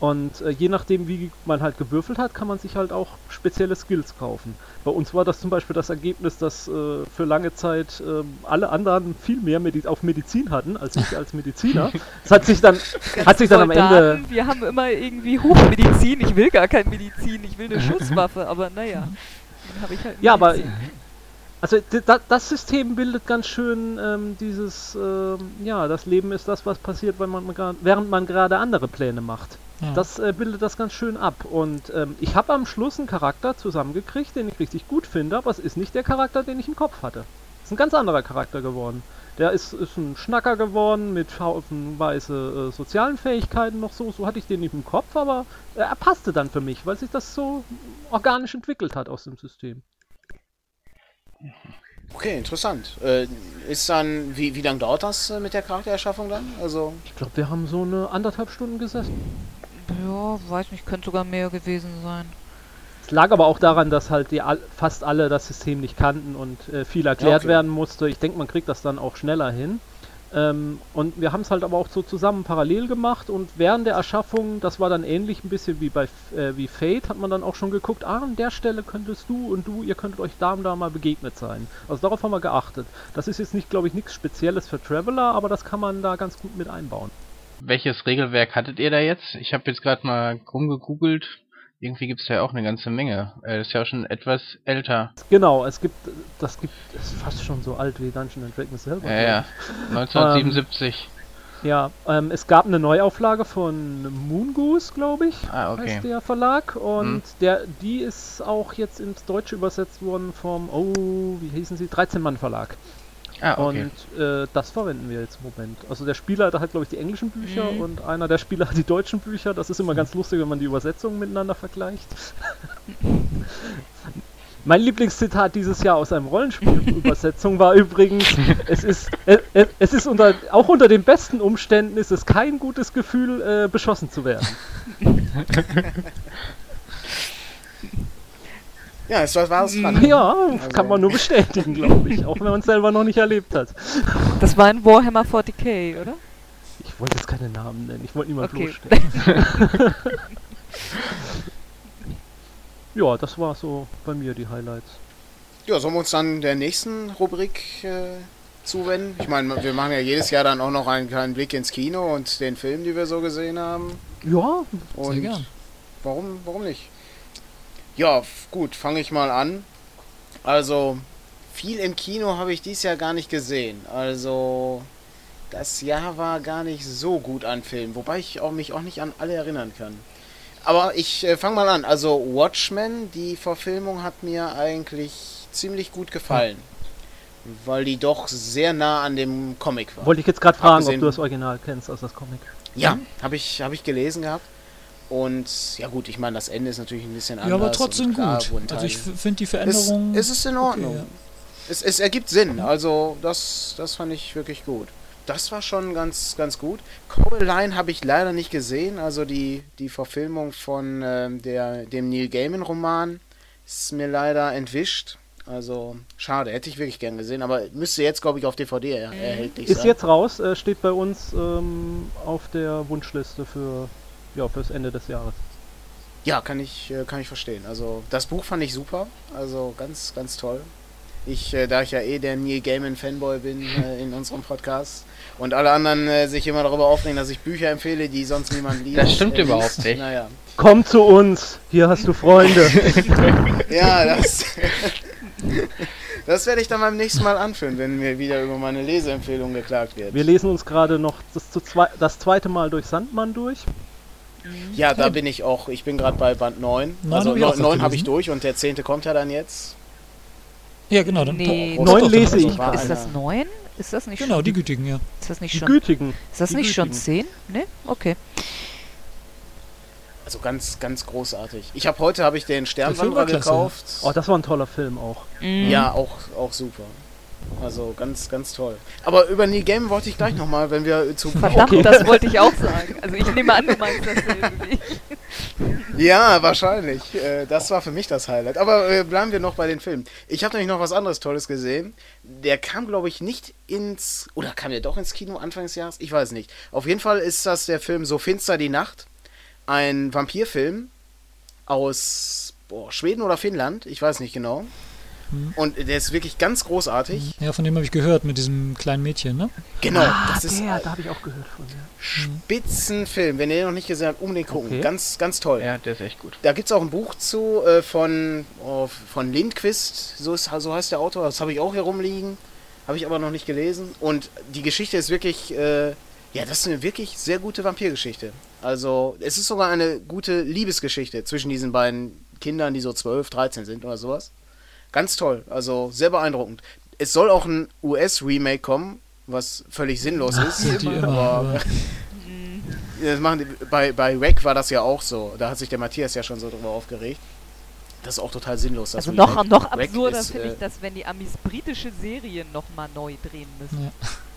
Speaker 1: Und äh, je nachdem, wie man halt gewürfelt hat, kann man sich halt auch spezielle Skills kaufen. Bei uns war das zum Beispiel das Ergebnis, dass äh, für lange Zeit äh, alle anderen viel mehr Medi auf Medizin hatten als ich als Mediziner. Das hat sich dann, hat sich dann am Ende.
Speaker 3: Wir haben immer irgendwie Hochmedizin. Ich will gar kein Medizin, ich will eine Schusswaffe, aber naja. Dann habe ich halt
Speaker 1: Ja, aber
Speaker 3: Medizin.
Speaker 1: Also d- da, das System bildet ganz schön ähm, dieses, ähm, ja, das Leben ist das, was passiert, wenn man, während man gerade andere Pläne macht.
Speaker 5: Ja.
Speaker 1: Das äh, bildet das ganz schön ab. Und ähm, ich habe am Schluss einen Charakter zusammengekriegt, den ich richtig gut finde, aber es ist nicht der Charakter, den ich im Kopf hatte. Es ist ein ganz anderer Charakter geworden. Der ist, ist ein Schnacker geworden mit haufenweise äh, sozialen Fähigkeiten noch so. So hatte ich den nicht im Kopf, aber äh, er passte dann für mich, weil sich das so organisch entwickelt hat aus dem System.
Speaker 2: Okay, interessant. Äh, ist dann, wie, wie lange dauert das äh, mit der Charaktererschaffung dann? Also,
Speaker 1: Ich glaube, wir haben so eine anderthalb Stunden gesessen.
Speaker 3: Ja, weiß nicht, könnte sogar mehr gewesen sein.
Speaker 1: Lag aber auch daran, dass halt die fast alle das System nicht kannten und äh, viel erklärt
Speaker 2: okay.
Speaker 1: werden musste. Ich denke, man kriegt das dann auch schneller hin. Ähm, und wir haben es halt aber auch so zusammen parallel gemacht und während der Erschaffung, das war dann ähnlich ein bisschen wie bei äh, wie Fate, hat man dann auch schon geguckt, ah, an der Stelle könntest du und du, ihr könntet euch da und da mal begegnet sein. Also darauf haben wir geachtet. Das ist jetzt nicht, glaube ich, nichts Spezielles für Traveler, aber das kann man da ganz gut mit einbauen.
Speaker 4: Welches Regelwerk hattet ihr da jetzt? Ich habe jetzt gerade mal rumgegoogelt. Irgendwie gibt's da ja auch eine ganze Menge. Äh, das ist ja auch schon etwas älter.
Speaker 1: Genau, es gibt, das gibt, es ist fast schon so alt wie Dungeons and Dragons selber.
Speaker 4: Ja, ja. 1977.
Speaker 1: Ja, ähm, es gab eine Neuauflage von Moongoose, glaube ich,
Speaker 4: Ah, okay.
Speaker 1: heißt der Verlag. Und
Speaker 4: Hm.
Speaker 1: der, die ist auch jetzt ins Deutsche übersetzt worden vom, oh, wie hießen sie? 13-Mann-Verlag.
Speaker 4: Ah, okay.
Speaker 1: Und äh, das verwenden wir jetzt im Moment. Also der Spieler hat halt, glaube ich, die englischen Bücher
Speaker 3: Mhm.
Speaker 1: und einer der Spieler hat die deutschen Bücher. Das ist immer ganz lustig, wenn man die Übersetzungen miteinander vergleicht. Mein Lieblingszitat dieses Jahr aus einem Rollenspiel-Übersetzung war übrigens, es ist, äh, äh, es ist unter, auch unter den besten Umständen ist es kein gutes Gefühl, äh, beschossen zu werden.
Speaker 2: ja, es war, war es dran.
Speaker 1: Ja,
Speaker 2: Also-
Speaker 1: kann man nur bestätigen, glaube ich, auch wenn man es selber noch nicht erlebt hat.
Speaker 3: Das war ein Warhammer 40k, oder?
Speaker 1: Ich wollte jetzt keine Namen nennen, ich wollte niemand
Speaker 3: Okay.
Speaker 1: bloßstellen. ja, das war so bei mir die Highlights.
Speaker 2: Ja, sollen wir uns dann der nächsten Rubrik äh, zuwenden? Ich meine, wir machen ja jedes Jahr dann auch noch einen kleinen Blick ins Kino und den Film, die wir so gesehen haben.
Speaker 1: Ja,
Speaker 2: Und
Speaker 5: Sehr gern.
Speaker 2: Warum, warum nicht? Ja, gut, fange ich mal an. Also, viel im Kino habe ich dieses Jahr gar nicht gesehen. Also, das Jahr war gar nicht so gut an Filmen, wobei ich auch, mich auch nicht an alle erinnern kann. Aber ich äh, fange mal an. Also, Watchmen, die Verfilmung hat mir eigentlich ziemlich gut gefallen. Weil die doch sehr nah an dem Comic war.
Speaker 1: wollte ich jetzt gerade fragen, ob du das Original kennst, also das Comic.
Speaker 2: Ja, habe ich, hab ich gelesen gehabt. Und ja gut, ich meine, das Ende ist natürlich ein bisschen anders.
Speaker 5: Ja, aber trotzdem
Speaker 2: klar,
Speaker 5: gut. Also ich finde die
Speaker 2: es,
Speaker 5: Veränderung.
Speaker 2: es ist in Ordnung.
Speaker 5: okay, ja.
Speaker 2: es, es ergibt Sinn. Also das, das fand ich wirklich gut. Das war schon ganz, ganz gut. Coraline habe ich leider nicht gesehen. Also die, die Verfilmung von ähm, der, dem Neil Gaiman Roman ist mir leider entwischt. Also schade, hätte ich wirklich gern gesehen, aber müsste jetzt, glaube ich, auf DVD er erhältlich
Speaker 1: Ist
Speaker 2: sein.
Speaker 1: jetzt raus, äh, steht bei uns ähm, auf der Wunschliste für ja, fürs Ende des Jahres.
Speaker 2: Ja, kann ich, äh, kann ich verstehen. Also das Buch fand ich super. Also ganz, ganz toll. Ich, äh, da ich ja eh der Neil Gaiman Fanboy bin äh, in unserem Podcast und alle anderen äh, sich immer darüber aufregen, dass ich Bücher empfehle, die sonst niemand liest.
Speaker 4: Das stimmt
Speaker 2: äh,
Speaker 4: überhaupt
Speaker 2: liest.
Speaker 4: nicht.
Speaker 2: Naja.
Speaker 1: Komm zu uns, hier hast du Freunde.
Speaker 2: Ja, das. das werde ich dann beim nächsten Mal anführen, wenn mir wieder über meine Leseempfehlung geklagt wird.
Speaker 1: Wir lesen uns gerade noch das, zu zwei, das zweite Mal durch Sandmann durch.
Speaker 2: Ja, da bin ich auch. Ich bin gerade bei Band 9.
Speaker 5: Neun
Speaker 2: Also
Speaker 5: hab ich auch
Speaker 2: 9
Speaker 5: noch
Speaker 2: habe ich durch und der 10. kommt ja dann jetzt.
Speaker 5: Ja, genau. Dann
Speaker 3: Nee,
Speaker 5: Doch,
Speaker 1: neun
Speaker 5: doch,
Speaker 1: lese
Speaker 5: dann-
Speaker 1: ich.
Speaker 2: War
Speaker 3: Ist das
Speaker 2: einer.
Speaker 3: neun? Ist das nicht
Speaker 5: Genau,
Speaker 3: schon?
Speaker 5: die gütigen, ja.
Speaker 3: Ist das nicht
Speaker 1: Die
Speaker 3: schon?
Speaker 1: Gütigen.
Speaker 3: Ist das
Speaker 1: die
Speaker 3: nicht schon
Speaker 1: Gütigen.
Speaker 3: zehn? Ne? Okay.
Speaker 2: Also ganz, ganz großartig. Ich habe heute habe ich den Sternwanderer gekauft.
Speaker 1: Oh, das war ein toller Film auch.
Speaker 3: Mhm.
Speaker 2: Ja, auch, auch super. Also ganz, ganz toll. Aber über Neil Game wollte ich gleich nochmal, wenn wir zu.
Speaker 3: Verdammt,
Speaker 1: Okay.
Speaker 3: das wollte ich auch sagen. Also ich nehme an, du meinst dasselbe wie ich.
Speaker 2: Ja, wahrscheinlich. Äh, das war für mich das Highlight. Aber äh, bleiben wir noch bei den Filmen. Ich habe nämlich noch was anderes Tolles gesehen. Der kam, glaube ich, nicht ins. Oder kam der doch ins Kino Anfang des Jahres? Ich weiß nicht. Auf jeden Fall ist das der Film So finster die Nacht. Ein Vampirfilm aus boah, Schweden oder Finnland. Ich weiß nicht genau.
Speaker 5: Mhm.
Speaker 2: Und der ist wirklich ganz großartig.
Speaker 5: Ja, von dem habe ich gehört, mit diesem kleinen Mädchen, ne?
Speaker 2: Genau,
Speaker 1: Ah,
Speaker 2: das ist
Speaker 1: der, da habe ich auch gehört von dir.
Speaker 2: Spitzenfilm. Wenn ihr den noch nicht gesehen habt, unbedingt gucken.
Speaker 1: Okay.
Speaker 2: Ganz, ganz toll.
Speaker 4: Ja, der ist echt gut.
Speaker 2: Da gibt es auch ein Buch zu äh, von, oh, von Lindquist, so, ist, so heißt der Autor. Das habe ich auch hier rumliegen. Habe ich aber noch nicht gelesen. Und die Geschichte ist wirklich, äh, ja, das ist eine wirklich sehr gute Vampirgeschichte. Also, es ist sogar eine gute Liebesgeschichte zwischen diesen beiden Kindern, die so 12, 13 sind oder sowas. Ganz toll. Also, sehr beeindruckend. Es soll auch ein US-Remake kommen, was völlig sinnlos ist.
Speaker 5: Sind die immer, aber-.
Speaker 2: Das machen die, bei, bei Wack war das ja auch so. Da hat sich der Matthias ja schon so drüber aufgeregt. Das ist auch total sinnlos. Das
Speaker 3: Also noch, noch absurder
Speaker 2: ist,
Speaker 3: finde
Speaker 2: äh,
Speaker 3: ich das, wenn die Amis britische Serien nochmal neu drehen müssen.
Speaker 5: Ja.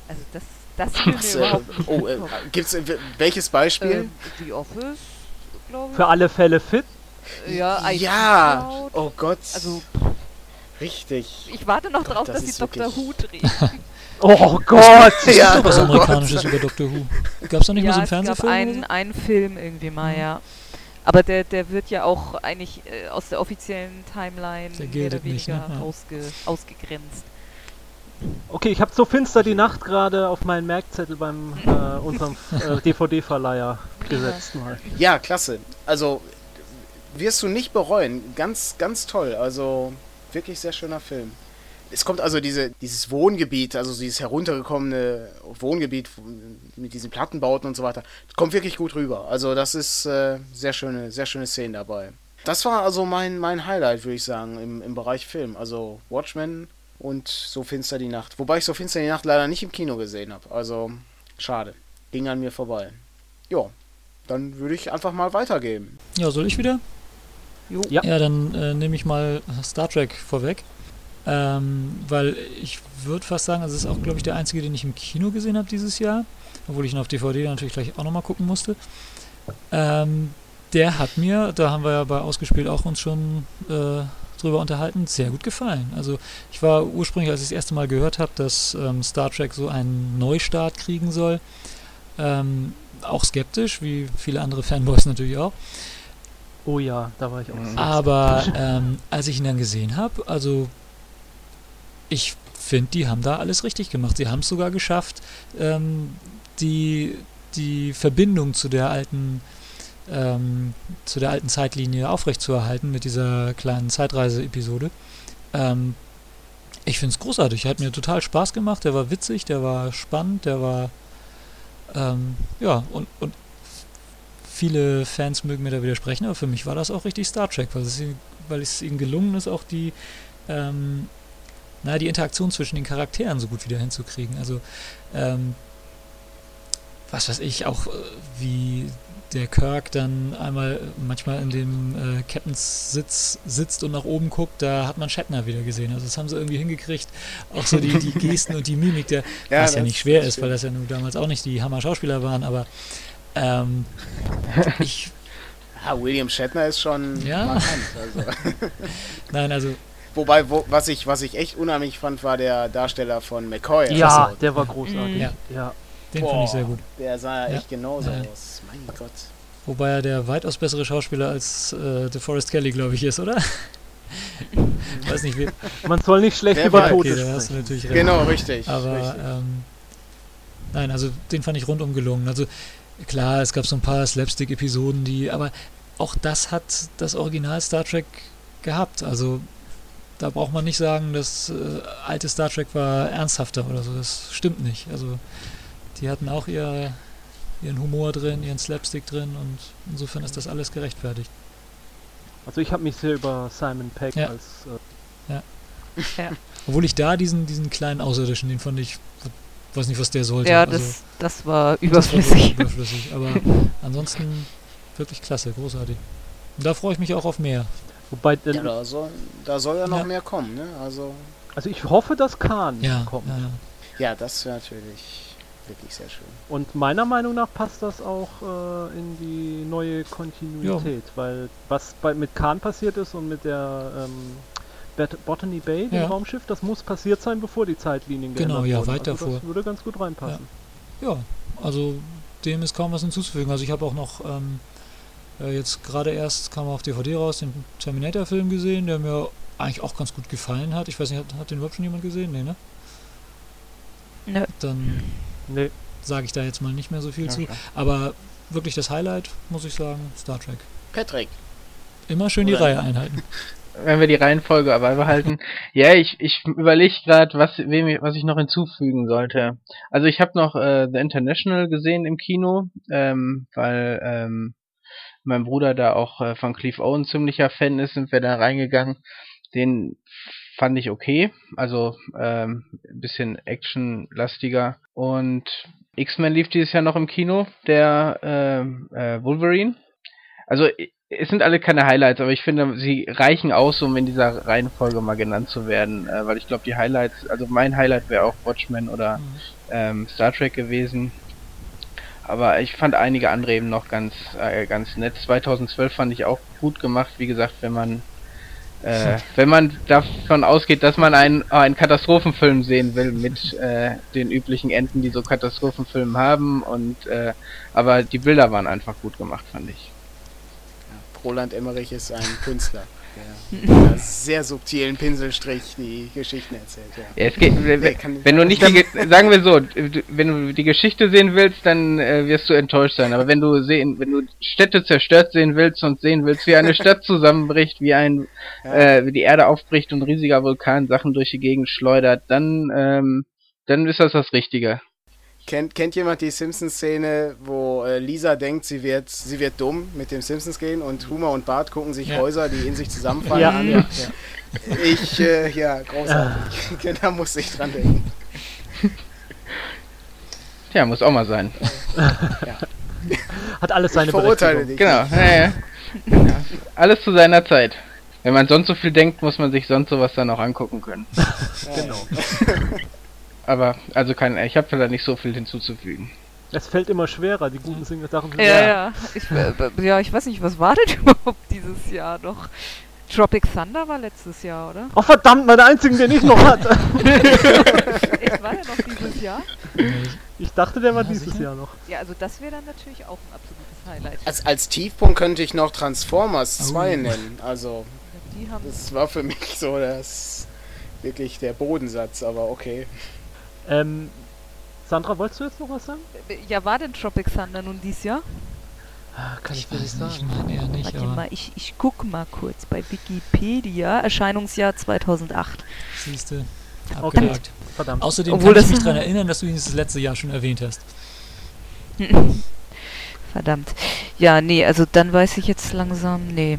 Speaker 3: Also das, das will
Speaker 2: Was,
Speaker 3: mir
Speaker 2: äh,
Speaker 3: überhaupt nicht
Speaker 2: oh, äh, gibt's äh, welches Beispiel?
Speaker 3: Ähm, The Office, glaube ich.
Speaker 1: Für alle Fälle fit.
Speaker 3: ja,
Speaker 2: ja. Oh Gott.
Speaker 3: Also
Speaker 2: richtig.
Speaker 3: ich warte noch
Speaker 2: Gott,
Speaker 3: drauf,
Speaker 2: das
Speaker 3: dass sie Dr.
Speaker 2: wirklich-
Speaker 3: Who drehen.
Speaker 1: Oh Gott!
Speaker 5: Es
Speaker 2: Ja,
Speaker 5: gibt doch was
Speaker 2: oh
Speaker 5: Amerikanisches über Doctor Who. Gab es da nicht mal so
Speaker 3: ja,
Speaker 5: einen
Speaker 3: es gab
Speaker 5: Fernsehfilm?
Speaker 3: einen, Film irgendwie mal,
Speaker 5: Mhm.
Speaker 3: ja. Aber der, der wird ja auch eigentlich äh, aus der offiziellen Timeline
Speaker 5: Der
Speaker 3: mehr oder
Speaker 5: nicht,
Speaker 3: weniger
Speaker 5: ne? Ja.
Speaker 3: ausge, ausgegrenzt.
Speaker 1: Okay, ich habe so finster die Nacht gerade auf meinen Merkzettel beim äh, unserem äh, DVD-Verleiher gesetzt mal.
Speaker 2: Ja, klasse. Also wirst du nicht bereuen. Ganz, ganz toll. Also wirklich sehr schöner Film. Es kommt also diese, dieses Wohngebiet, also dieses heruntergekommene Wohngebiet mit diesen Plattenbauten und so weiter, kommt wirklich gut rüber. Also das ist äh, sehr schöne, sehr schöne Szenen dabei. Das war also mein, mein Highlight, würde ich sagen, im, im Bereich Film. Also Watchmen und So finster die Nacht. Wobei ich So finster die Nacht leider nicht im Kino gesehen habe. Also schade. Ging an mir vorbei. Ja, dann würde ich einfach mal weitergeben.
Speaker 5: Ja, soll ich wieder?
Speaker 3: Jo.
Speaker 1: Ja.
Speaker 5: Ja, dann äh, nehme ich mal Star Trek vorweg. Ähm, weil ich würde fast sagen, also es ist auch, glaube ich, der einzige, den ich im Kino gesehen habe dieses Jahr. Obwohl ich ihn auf DVD natürlich gleich auch nochmal gucken musste. Ähm, der hat mir, da haben wir ja bei Ausgespielt auch uns schon äh, drüber unterhalten, sehr gut gefallen. Also ich war ursprünglich, als ich das erste Mal gehört habe, dass ähm, Star Trek so einen Neustart kriegen soll, ähm, auch skeptisch, wie viele andere Fanboys natürlich auch.
Speaker 1: Oh ja, da war ich auch.
Speaker 4: Mhm.
Speaker 1: sehr
Speaker 5: Aber ähm, als ich ihn dann gesehen habe, also ich finde, die haben da alles richtig gemacht. Sie haben es sogar geschafft, ähm, die, die Verbindung zu der alten ähm, zu der alten Zeitlinie aufrechtzuerhalten mit dieser kleinen Zeitreise-Episode. Ähm, ich finde es großartig. Hat mir total Spaß gemacht. Der war witzig, der war spannend, der war ähm, ja und, und viele Fans mögen mir da widersprechen, aber für mich war das auch richtig Star Trek, weil es, ihnen- weil es ihnen gelungen ist, auch die, ähm, naja, die Interaktion zwischen den Charakteren so gut wieder hinzukriegen. Also, ähm, was weiß ich, auch äh, wie der Kirk dann einmal äh, manchmal in dem äh, Captains Sitz sitzt und nach oben guckt, da hat man Shatner wieder gesehen. Also das haben sie irgendwie hingekriegt. Auch so die, die Gesten und die Mimik, der, was ja nicht schwer
Speaker 2: das
Speaker 5: ist, weil das ja nun damals auch nicht die Hammer-Schauspieler waren, aber ähm, ich,
Speaker 2: Ja, William Shatner ist schon
Speaker 5: Ja.
Speaker 2: markant. Also.
Speaker 5: nein, also
Speaker 2: Wobei, wo, was, ich, was ich echt unheimlich fand, war der Darsteller von McCoy.
Speaker 1: Ja,
Speaker 2: Also,
Speaker 1: der war großartig.
Speaker 5: Ja.
Speaker 1: Ja.
Speaker 5: den fand ich sehr gut.
Speaker 2: Der sah ja echt genauso
Speaker 5: Ja.
Speaker 2: aus. Mein Gott.
Speaker 5: Wobei er der weitaus bessere Schauspieler als äh, DeForest Kelly, glaube ich, ist, oder? Weiß nicht, wie.
Speaker 1: Man soll nicht schlecht
Speaker 2: Wer
Speaker 1: über. Tote
Speaker 5: Okay, da hast du
Speaker 1: sprechen.
Speaker 5: natürlich recht.
Speaker 2: Genau, richtig.
Speaker 5: Aber
Speaker 2: richtig.
Speaker 5: ähm, nein, also den fand ich rundum gelungen. Also klar, es gab so ein paar Slapstick-Episoden, die, aber auch das hat das Original Star Trek gehabt. Also da braucht man nicht sagen, das äh, alte Star Trek war ernsthafter oder so. Das stimmt nicht. Also die hatten auch ihr, ihren Humor drin, ihren Slapstick drin und insofern ist das alles gerechtfertigt.
Speaker 1: Also ich habe mich sehr über Simon Peck
Speaker 5: Ja.
Speaker 1: als äh,
Speaker 5: Obwohl ich da diesen, diesen kleinen Außerirdischen, den fand ich, weiß nicht, was der sollte.
Speaker 3: Ja,
Speaker 5: also,
Speaker 3: das, das war
Speaker 5: Das war
Speaker 3: überflüssig.
Speaker 5: überflüssig. Aber ansonsten wirklich klasse, großartig. Und da freue ich mich auch auf mehr.
Speaker 1: wobei
Speaker 2: ja,
Speaker 1: denn,
Speaker 2: da, soll, da soll ja noch
Speaker 5: Ja.
Speaker 2: mehr kommen, ne? Also,
Speaker 1: also ich hoffe, dass Khan
Speaker 5: Ja,
Speaker 1: kommt.
Speaker 5: ja, ja.
Speaker 2: ja, das wäre natürlich wirklich sehr schön.
Speaker 1: Und meiner Meinung nach passt das auch äh, in die neue Kontinuität, weil was bei, mit Khan passiert ist und mit der ähm, Botany Bay, dem
Speaker 5: Ja.
Speaker 1: Raumschiff, das muss passiert sein, bevor die Zeitlinien
Speaker 5: Genau,
Speaker 1: geändert
Speaker 5: ja,
Speaker 1: wurden.
Speaker 5: weit
Speaker 1: also
Speaker 5: davor.
Speaker 1: Das würde ganz gut reinpassen.
Speaker 5: ja, also dem ist kaum was hinzuzufügen. Also ich habe auch noch ähm, äh, jetzt gerade erst kam auf DVD raus den Terminator-Film gesehen, der mir eigentlich auch ganz gut gefallen hat. Ich weiß nicht, hat, hat den überhaupt schon jemand gesehen? Nee, ne?
Speaker 3: Nö.
Speaker 5: Dann
Speaker 1: Nee,
Speaker 5: sage ich da jetzt mal nicht mehr so viel
Speaker 2: Ja,
Speaker 5: zu.
Speaker 2: klar.
Speaker 5: Aber wirklich das Highlight, muss ich sagen, Star Trek.
Speaker 2: Patrick,
Speaker 5: Immer schön die
Speaker 2: Oder-
Speaker 5: Reihe einhalten.
Speaker 4: wenn wir die Reihenfolge aber behalten. Ja, ich, ich überlege gerade, was, wem ich, was ich noch hinzufügen sollte. Also ich habe noch äh, The International gesehen im Kino, ähm, weil ähm, mein Bruder da auch äh, von Cleve Owen ziemlicher Fan ist, sind wir da reingegangen. Den fand ich okay, also ähm, ein bisschen actionlastiger. Und X-Men lief dieses Jahr noch im Kino, der ähm, äh, Wolverine. Also es sind alle keine Highlights, aber ich finde, sie reichen aus, um in dieser Reihenfolge mal genannt zu werden, äh, weil ich glaube, die Highlights, also mein Highlight wäre auch Watchmen oder
Speaker 5: Mhm.
Speaker 4: ähm, Star Trek gewesen. Aber ich fand einige andere eben noch ganz, äh, ganz nett. 2012 fand ich auch gut gemacht, wie gesagt, wenn man äh, wenn man davon ausgeht, dass man einen, einen Katastrophenfilm sehen will mit äh, den üblichen Enden, die so Katastrophenfilme haben und äh, aber die Bilder waren einfach gut gemacht, fand ich.
Speaker 2: Roland Emmerich ist ein Künstler, der sehr subtilen Pinselstrich die Geschichten erzählt. Ja.
Speaker 4: Ja, es geht, wenn, wenn du nicht die, Ge- sagen wir so, wenn du die Geschichte sehen willst, dann äh, wirst du enttäuscht sein. Aber wenn du sehen, wenn du Städte zerstört sehen willst und sehen willst, wie eine Stadt zusammenbricht, wie ein,
Speaker 2: Ja.
Speaker 4: äh, wie die Erde aufbricht und ein riesiger Vulkan Sachen durch die Gegend schleudert, dann, ähm, dann ist das das Richtige.
Speaker 2: Kennt, kennt jemand die Simpsons-Szene, wo äh, Lisa denkt, sie wird, sie wird dumm mit dem Simpsons gehen und Homer und Bart gucken sich
Speaker 5: Ja.
Speaker 2: Häuser, die in sich zusammenfallen
Speaker 1: Ja,
Speaker 2: an?
Speaker 1: ja.
Speaker 2: Ich, äh, ja, großartig. da musste ich dran denken.
Speaker 4: Tja, muss auch mal sein.
Speaker 1: Hat alles seine
Speaker 2: ich verurteile
Speaker 1: Berechtigung.
Speaker 2: dich.
Speaker 4: Genau, ja, ja. Genau. Alles zu seiner Zeit. Wenn man sonst so viel denkt, muss man sich sonst sowas dann auch angucken können.
Speaker 1: Genau.
Speaker 4: Aber, also kein, ich habe da nicht so viel hinzuzufügen.
Speaker 1: Es fällt immer schwerer, die guten Sing Sachen sind
Speaker 3: Ja, ja. Ich, äh, ja, ich weiß nicht, was war denn überhaupt dieses Jahr noch? Tropic Thunder war letztes Jahr, oder?
Speaker 1: Oh verdammt, meine einzigen, den ich noch hatte.
Speaker 3: Echt, war der noch dieses Jahr?
Speaker 1: Ich dachte, der war
Speaker 5: Ja,
Speaker 1: dieses
Speaker 5: sicher.
Speaker 1: Jahr noch.
Speaker 3: Ja, also das wäre dann natürlich auch ein absolutes Highlight.
Speaker 2: Als, als Tiefpunkt könnte ich noch Transformers
Speaker 5: Oh.
Speaker 2: 2 nennen. Also,
Speaker 3: Die haben
Speaker 2: das war für mich so das wirklich der Bodensatz, aber okay.
Speaker 1: Ähm, Sandra, wolltest du jetzt noch was sagen?
Speaker 3: Ja, war denn Tropic Thunder nun dieses Jahr?
Speaker 1: Ah, Kann
Speaker 5: Ich weiß nicht, ich meine eher nicht,
Speaker 3: Warte
Speaker 5: aber
Speaker 3: mal, ich, ich guck mal kurz bei Wikipedia. Erscheinungsjahr 2008.
Speaker 5: siehste,
Speaker 1: Okay.
Speaker 5: abgehakt.
Speaker 1: Verdammt.
Speaker 5: Außerdem
Speaker 3: Obwohl
Speaker 5: kann ich
Speaker 3: das-
Speaker 5: mich daran erinnern, dass du ihn das letzte Jahr schon erwähnt hast.
Speaker 3: Verdammt. Ja, nee, also dann weiß ich jetzt langsam, nee.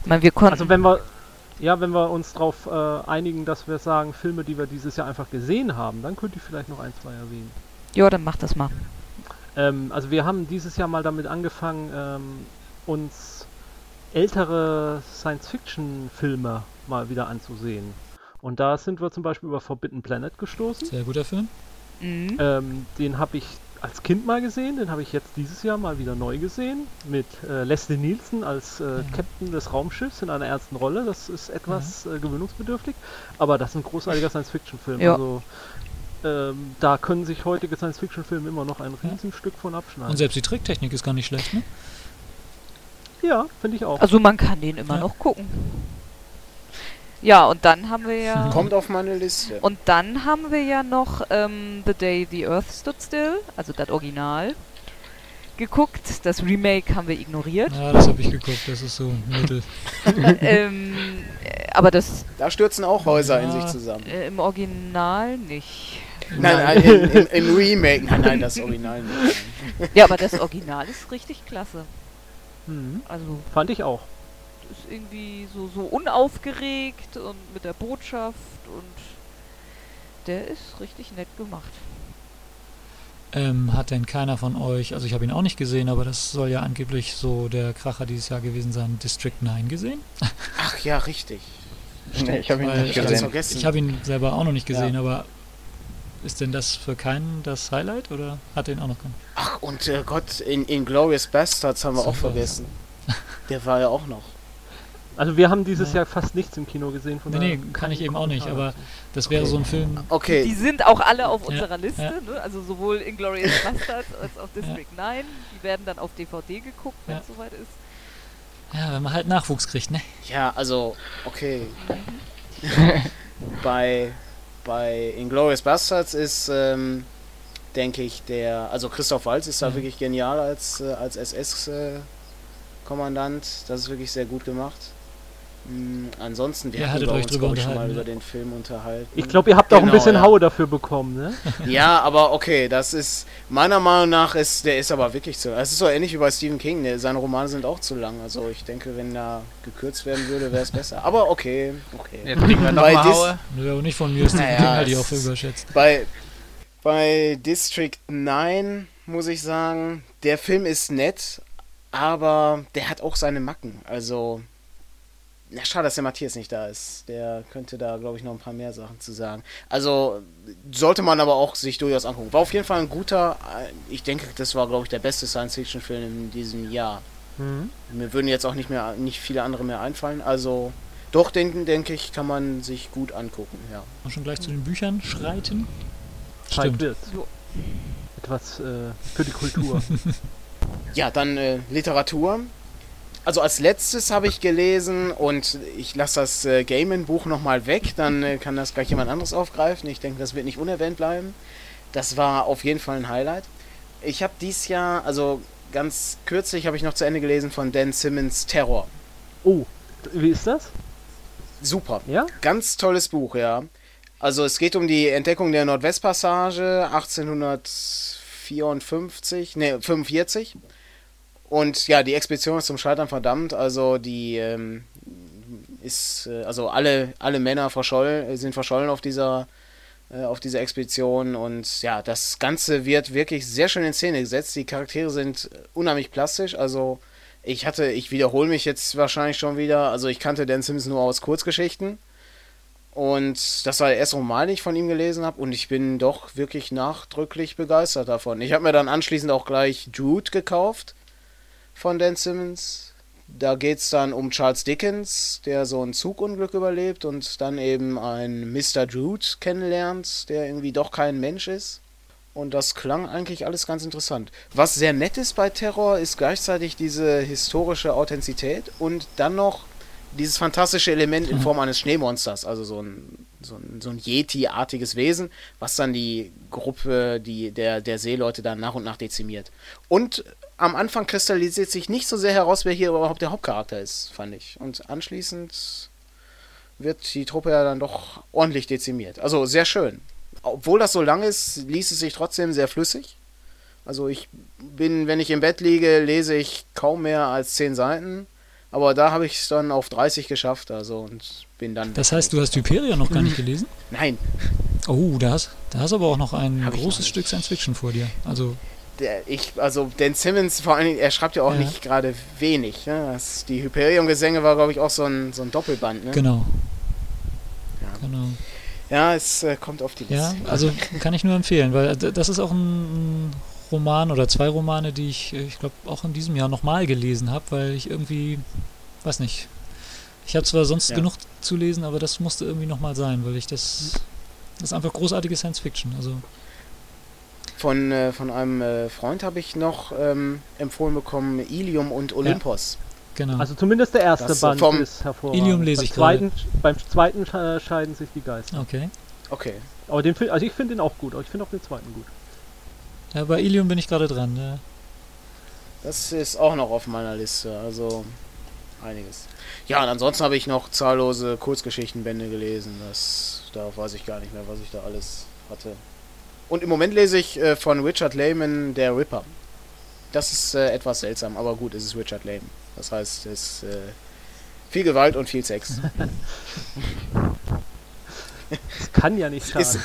Speaker 3: Ich meine, wir konnten.
Speaker 1: Also wenn wir, ja, wenn wir uns darauf äh, einigen, dass wir sagen, Filme, die wir dieses Jahr einfach gesehen haben, dann könnte ich vielleicht noch ein, zwei erwähnen.
Speaker 3: ja, dann mach das mal.
Speaker 1: Ähm, also wir haben dieses Jahr mal damit angefangen, ähm, uns ältere Science-Fiction-Filme mal wieder anzusehen. Und da sind wir zum Beispiel über Forbidden Planet gestoßen.
Speaker 5: Sehr guter Film.
Speaker 3: Mhm.
Speaker 1: Ähm, den habe ich als Kind mal gesehen, den habe ich jetzt dieses Jahr mal wieder neu gesehen. Mit äh, Leslie Nielsen als äh,
Speaker 5: Mhm.
Speaker 1: Captain des Raumschiffs in einer ernsten Rolle. Das ist etwas äh, gewöhnungsbedürftig, aber das ist ein großartiger Science-Fiction-Film.
Speaker 3: Ja.
Speaker 1: Also ähm, da können sich heutige Science-Fiction-Filme immer noch ein
Speaker 5: Ja.
Speaker 1: Riesenstück von
Speaker 5: Und
Speaker 1: abschneiden.
Speaker 5: selbst die Tricktechnik ist gar nicht schlecht, ne?
Speaker 1: Ja, finde ich auch.
Speaker 3: Also man kann den immer
Speaker 5: Ja.
Speaker 3: noch gucken. Ja, und dann haben wir ja.
Speaker 2: Kommt auf meine Liste.
Speaker 3: Und dann haben wir ja noch ähm, The Day the Earth Stood Still, also das Original, geguckt. Das Remake haben wir ignoriert.
Speaker 5: Ja, das habe ich geguckt, das ist so mittel.
Speaker 3: ähm, äh, aber das
Speaker 2: Da stürzen auch Häuser in
Speaker 5: Ja.
Speaker 2: sich zusammen.
Speaker 3: äh, im Original nicht.
Speaker 2: Nein, nein, im, im, im Remake. Nein, nein, das Original nicht.
Speaker 3: Ja, aber das Original ist richtig klasse.
Speaker 1: Mhm.
Speaker 3: Also
Speaker 1: Fand ich auch.
Speaker 3: Ist irgendwie so, so unaufgeregt und mit der Botschaft und der ist richtig nett gemacht.
Speaker 5: Ähm, hat denn keiner von euch, also ich habe ihn auch nicht gesehen, aber das soll ja angeblich so der Kracher dieses Jahr gewesen sein, District 9 gesehen?
Speaker 2: Ach ja, richtig.
Speaker 4: Nee, ich habe ihn nicht gesehen.
Speaker 2: vergessen.
Speaker 5: Ich habe ihn selber auch noch nicht gesehen, aber ist denn das für keinen das Highlight oder hat den auch noch keinen?
Speaker 2: Ach, und äh, Gott, in, in Glorious Bastards haben wir auch
Speaker 5: Super.
Speaker 2: vergessen. Der war ja auch noch.
Speaker 1: Also wir haben dieses
Speaker 5: Ja.
Speaker 1: Jahr fast nichts im Kino gesehen. Von
Speaker 5: Nee, nee, kann ich eben auch nicht, aber das wäre
Speaker 2: Okay.
Speaker 5: so ein Film,
Speaker 3: Die
Speaker 2: Okay,
Speaker 3: sind auch alle auf
Speaker 5: Ja,
Speaker 3: unserer Liste,
Speaker 5: ja.
Speaker 3: ne? also sowohl Inglourious Bastards als auch District 9. Die werden dann auf DVD geguckt, wenn
Speaker 5: Ja.
Speaker 3: es soweit ist.
Speaker 5: ja, wenn man halt Nachwuchs kriegt, ne?
Speaker 2: ja, also, okay. bei, bei Inglourious Bastards ist, ähm, denke ich, der, also Christoph Waltz ist da
Speaker 5: Ja.
Speaker 2: wirklich genial als, äh, als SS-Kommandant. das ist wirklich sehr gut gemacht. Mm, ansonsten, wir
Speaker 5: Ihr
Speaker 2: hatten über
Speaker 5: euch
Speaker 2: uns, ich, schon mal
Speaker 5: unterhalten,
Speaker 2: über
Speaker 5: ja.
Speaker 2: den Film unterhalten.
Speaker 1: Ich glaube, ihr habt auch ein
Speaker 2: Genau,
Speaker 1: bisschen
Speaker 2: ja.
Speaker 1: Haue dafür bekommen, ne?
Speaker 2: Ja, aber okay, das ist meiner Meinung nach ist der ist aber wirklich zu. Es ist so ähnlich wie bei Stephen King. Der, seine Romane sind auch zu lang. Also ich denke, wenn da gekürzt werden würde, wäre es besser. Aber okay, okay.
Speaker 4: Jetzt kriegen wir
Speaker 2: Bei
Speaker 4: nochmal Haue.
Speaker 5: Nö, nicht von mir, Stephen
Speaker 2: Naja,
Speaker 5: King halte ich auch für überschätzt.
Speaker 2: Bei bei District 9 muss ich sagen, der Film ist nett, aber der hat auch seine Macken. Also na, schade, dass der Matthias nicht da ist. Der könnte da, glaube ich, noch ein paar mehr Sachen zu sagen. Also sollte man aber auch sich durchaus angucken. War auf jeden Fall ein guter, äh, ich denke, das war, glaube ich, der beste Science-Fiction-Film in diesem Jahr.
Speaker 1: Mhm.
Speaker 2: Mir würden jetzt auch nicht mehr, nicht viele andere mehr einfallen. Also doch, den denke ich, kann man sich gut angucken, ja.
Speaker 5: Und schon gleich zu den Büchern schreiten? Stimmt.
Speaker 1: wird.
Speaker 3: So.
Speaker 1: Etwas äh, für die Kultur.
Speaker 2: Ja, dann äh, Literatur. Also als letztes habe ich gelesen und ich lasse das äh, Gamen-Buch nochmal weg, dann äh, kann das gleich jemand anderes aufgreifen. Ich denke, das wird nicht unerwähnt bleiben. Das war auf jeden Fall ein Highlight. Ich habe dies Jahr, also ganz kürzlich habe ich noch zu Ende gelesen von Dan Simmons Terror.
Speaker 1: oh, wie ist das?
Speaker 2: Super.
Speaker 1: Ja?
Speaker 2: Ganz tolles Buch, ja. Also es geht um die Entdeckung der Nordwestpassage 1854, ne, 45. Und ja, die Expedition ist zum Scheitern verdammt. Also die ähm, ist, äh, also alle, alle Männer verschollen, sind verschollen auf dieser, äh, auf dieser Expedition. Und ja, das Ganze wird wirklich sehr schön in Szene gesetzt. Die Charaktere sind unheimlich plastisch. Also ich hatte, ich wiederhole mich jetzt wahrscheinlich schon wieder. Also ich kannte Dan Simmons nur aus Kurzgeschichten. Und das war der erste Roman, den ich von ihm gelesen habe. Und ich bin doch wirklich nachdrücklich begeistert davon. Ich habe mir dann anschließend auch gleich Jude gekauft von Dan Simmons. Da geht es dann um Charles Dickens, der so ein Zugunglück überlebt und dann eben einen Mr. Jude kennenlernt, der irgendwie doch kein Mensch ist. Und das klang eigentlich alles ganz interessant. Was sehr nett ist bei Terror, ist gleichzeitig diese historische Authentizität und dann noch dieses fantastische Element in Form eines Schneemonsters, also so ein, so ein, so ein Yeti-artiges Wesen, was dann die Gruppe die, der, der Seeleute dann nach und nach dezimiert. Und am Anfang kristallisiert sich nicht so sehr heraus, wer hier überhaupt der Hauptcharakter ist, fand ich. Und anschließend wird die Truppe ja dann doch ordentlich dezimiert. Also sehr schön. Obwohl das so lang ist, liest es sich trotzdem sehr flüssig. Also ich bin, wenn ich im Bett liege, lese ich kaum mehr als 10 Seiten. Aber da habe ich es dann auf 30 geschafft, also und bin dann.
Speaker 5: Das heißt, du hast Hyperion noch gar nicht gelesen?
Speaker 2: Nein,
Speaker 5: Oh, da hast, da hast aber auch noch ein
Speaker 2: Hab noch
Speaker 5: großes
Speaker 2: nicht.
Speaker 5: Stück Science Fiction vor dir. Also,
Speaker 2: der, ich, also Dan Simmons, vor allen Dingen, er schreibt ja auch
Speaker 5: Ja.
Speaker 2: nicht gerade wenig. Ne? Das, die Hyperion-Gesänge war, glaube ich, auch so ein, so ein Doppelband. Ne?
Speaker 5: genau.
Speaker 2: Ja.
Speaker 5: Genau.
Speaker 2: Ja, es äh, kommt auf die
Speaker 5: Ja,
Speaker 2: Liste.
Speaker 5: also kann ich nur empfehlen, weil d- das ist auch ein Roman oder zwei Romane, die ich, äh, ich glaube, auch in diesem Jahr nochmal gelesen habe, weil ich irgendwie, weiß nicht, ich habe zwar sonst
Speaker 2: Ja.
Speaker 5: genug zu lesen, aber das musste irgendwie nochmal sein, weil ich das Das ist einfach großartige Science Fiction. Also
Speaker 2: Von, äh, von einem äh, Freund habe ich noch ähm, empfohlen bekommen, Ilium und Olympos.
Speaker 5: genau.
Speaker 1: Also zumindest der erste
Speaker 2: Das,
Speaker 1: Band
Speaker 2: vom
Speaker 1: ist hervorragend.
Speaker 5: Ilium lese
Speaker 1: beim
Speaker 5: ich gerade.
Speaker 1: zweiten, Beim zweiten äh, scheiden sich die Geister.
Speaker 5: okay.
Speaker 2: Okay.
Speaker 1: Aber den, also ich finde den auch gut, aber ich finde auch den zweiten gut.
Speaker 5: Ja, bei Ilium bin ich gerade dran. Ne?
Speaker 2: Das ist auch noch auf meiner Liste, also einiges. Ja, und ansonsten habe ich noch zahllose Kurzgeschichtenbände gelesen. Das, darauf weiß ich gar nicht mehr, was ich da alles hatte. Und im Moment lese ich äh, von Richard Lehman Der Ripper. Das ist äh, etwas seltsam, aber gut, es ist Richard Lehman. Das heißt, es ist äh, viel Gewalt und viel Sex.
Speaker 1: Das kann ja nicht
Speaker 2: Ist-
Speaker 1: schaden.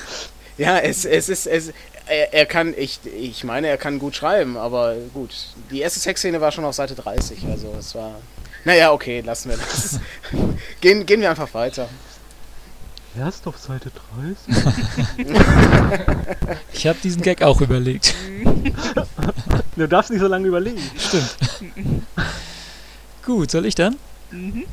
Speaker 2: ja, es, es ist, es, er, er kann, ich, ich meine, er kann gut schreiben, aber gut. Die erste Sexszene war schon auf Seite 30, also es war. Naja, okay, lassen wir das. gehen, gehen wir einfach weiter.
Speaker 1: Erst auf Seite 30?
Speaker 5: Ich habe diesen Gag auch überlegt.
Speaker 1: Du darfst nicht so lange überlegen.
Speaker 5: Stimmt. Gut, soll ich dann?
Speaker 3: Mhm.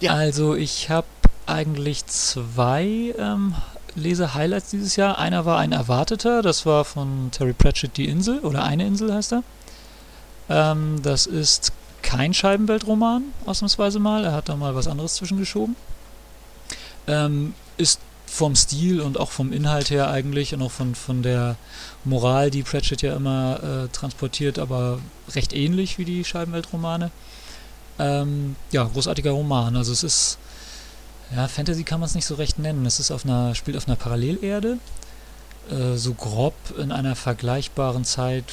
Speaker 2: Ja.
Speaker 5: Also ich habe eigentlich zwei ähm, Leser-Highlights dieses Jahr. Einer war ein erwarteter, das war von Terry Pratchett Die Insel oder Eine Insel heißt er. Ähm, das ist kein Scheibenweltroman, ausnahmsweise mal. Er hat da mal was anderes zwischengeschoben. Ähm, ist vom Stil und auch vom Inhalt her eigentlich und auch von, von der Moral, die Pratchett ja immer äh, transportiert, aber recht ähnlich wie die Scheibenweltromane. Ähm, ja, großartiger Roman. Also es ist, ja, Fantasy kann man es nicht so recht nennen. Es ist auf einer, spielt auf einer Parallelerde, äh, so grob in einer vergleichbaren Zeit,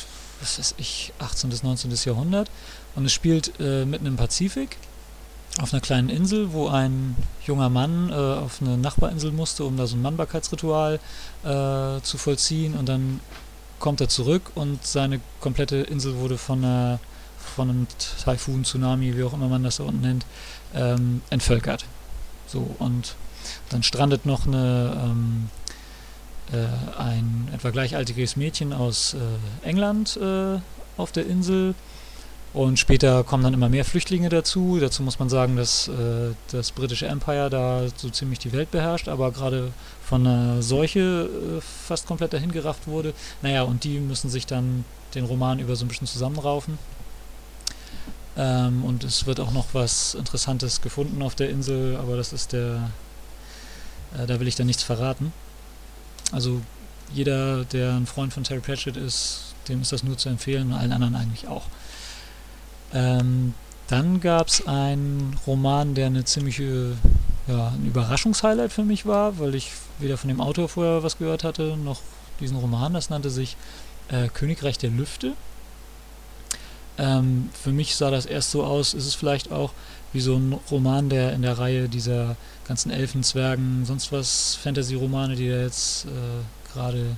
Speaker 5: was weiß ich, 18. bis 19. Jahrhundert. Und es spielt äh, mitten im Pazifik, auf einer kleinen Insel, wo ein junger Mann äh, auf eine Nachbarinsel musste, um da so ein Mannbarkeitsritual äh, zu vollziehen. Und dann kommt er zurück und seine komplette Insel wurde von einer von einem Taifun, Tsunami, wie auch immer man das da unten nennt, ähm, entvölkert. So, und dann strandet noch eine, ähm, äh, ein etwa gleichaltriges Mädchen aus äh, England äh, auf der Insel. Und später kommen dann immer mehr Flüchtlinge dazu. Dazu muss man sagen, dass äh, das britische Empire da so ziemlich die Welt beherrscht, aber gerade von einer Seuche äh, fast komplett dahingerafft wurde. Naja, und die müssen sich dann den Roman über so ein bisschen zusammenraufen. Ähm, und es wird auch noch was Interessantes gefunden auf der Insel, aber das ist der. Äh, da will ich dann nichts verraten. Also jeder, der ein Freund von Terry Pratchett ist, dem ist das nur zu empfehlen und allen anderen eigentlich auch. Ähm, dann gab es einen Roman, der eine ziemliche, ja, ein Überraschungshighlight für mich war, weil ich weder von dem Autor vorher was gehört hatte, noch diesen Roman. Das nannte sich äh, Königreich der Lüfte. Ähm, für mich sah das erst so aus, ist es vielleicht auch wie so ein Roman, der in der Reihe dieser ganzen Elfen, Zwergen, sonst was Fantasy-Romane, die da jetzt äh, gerade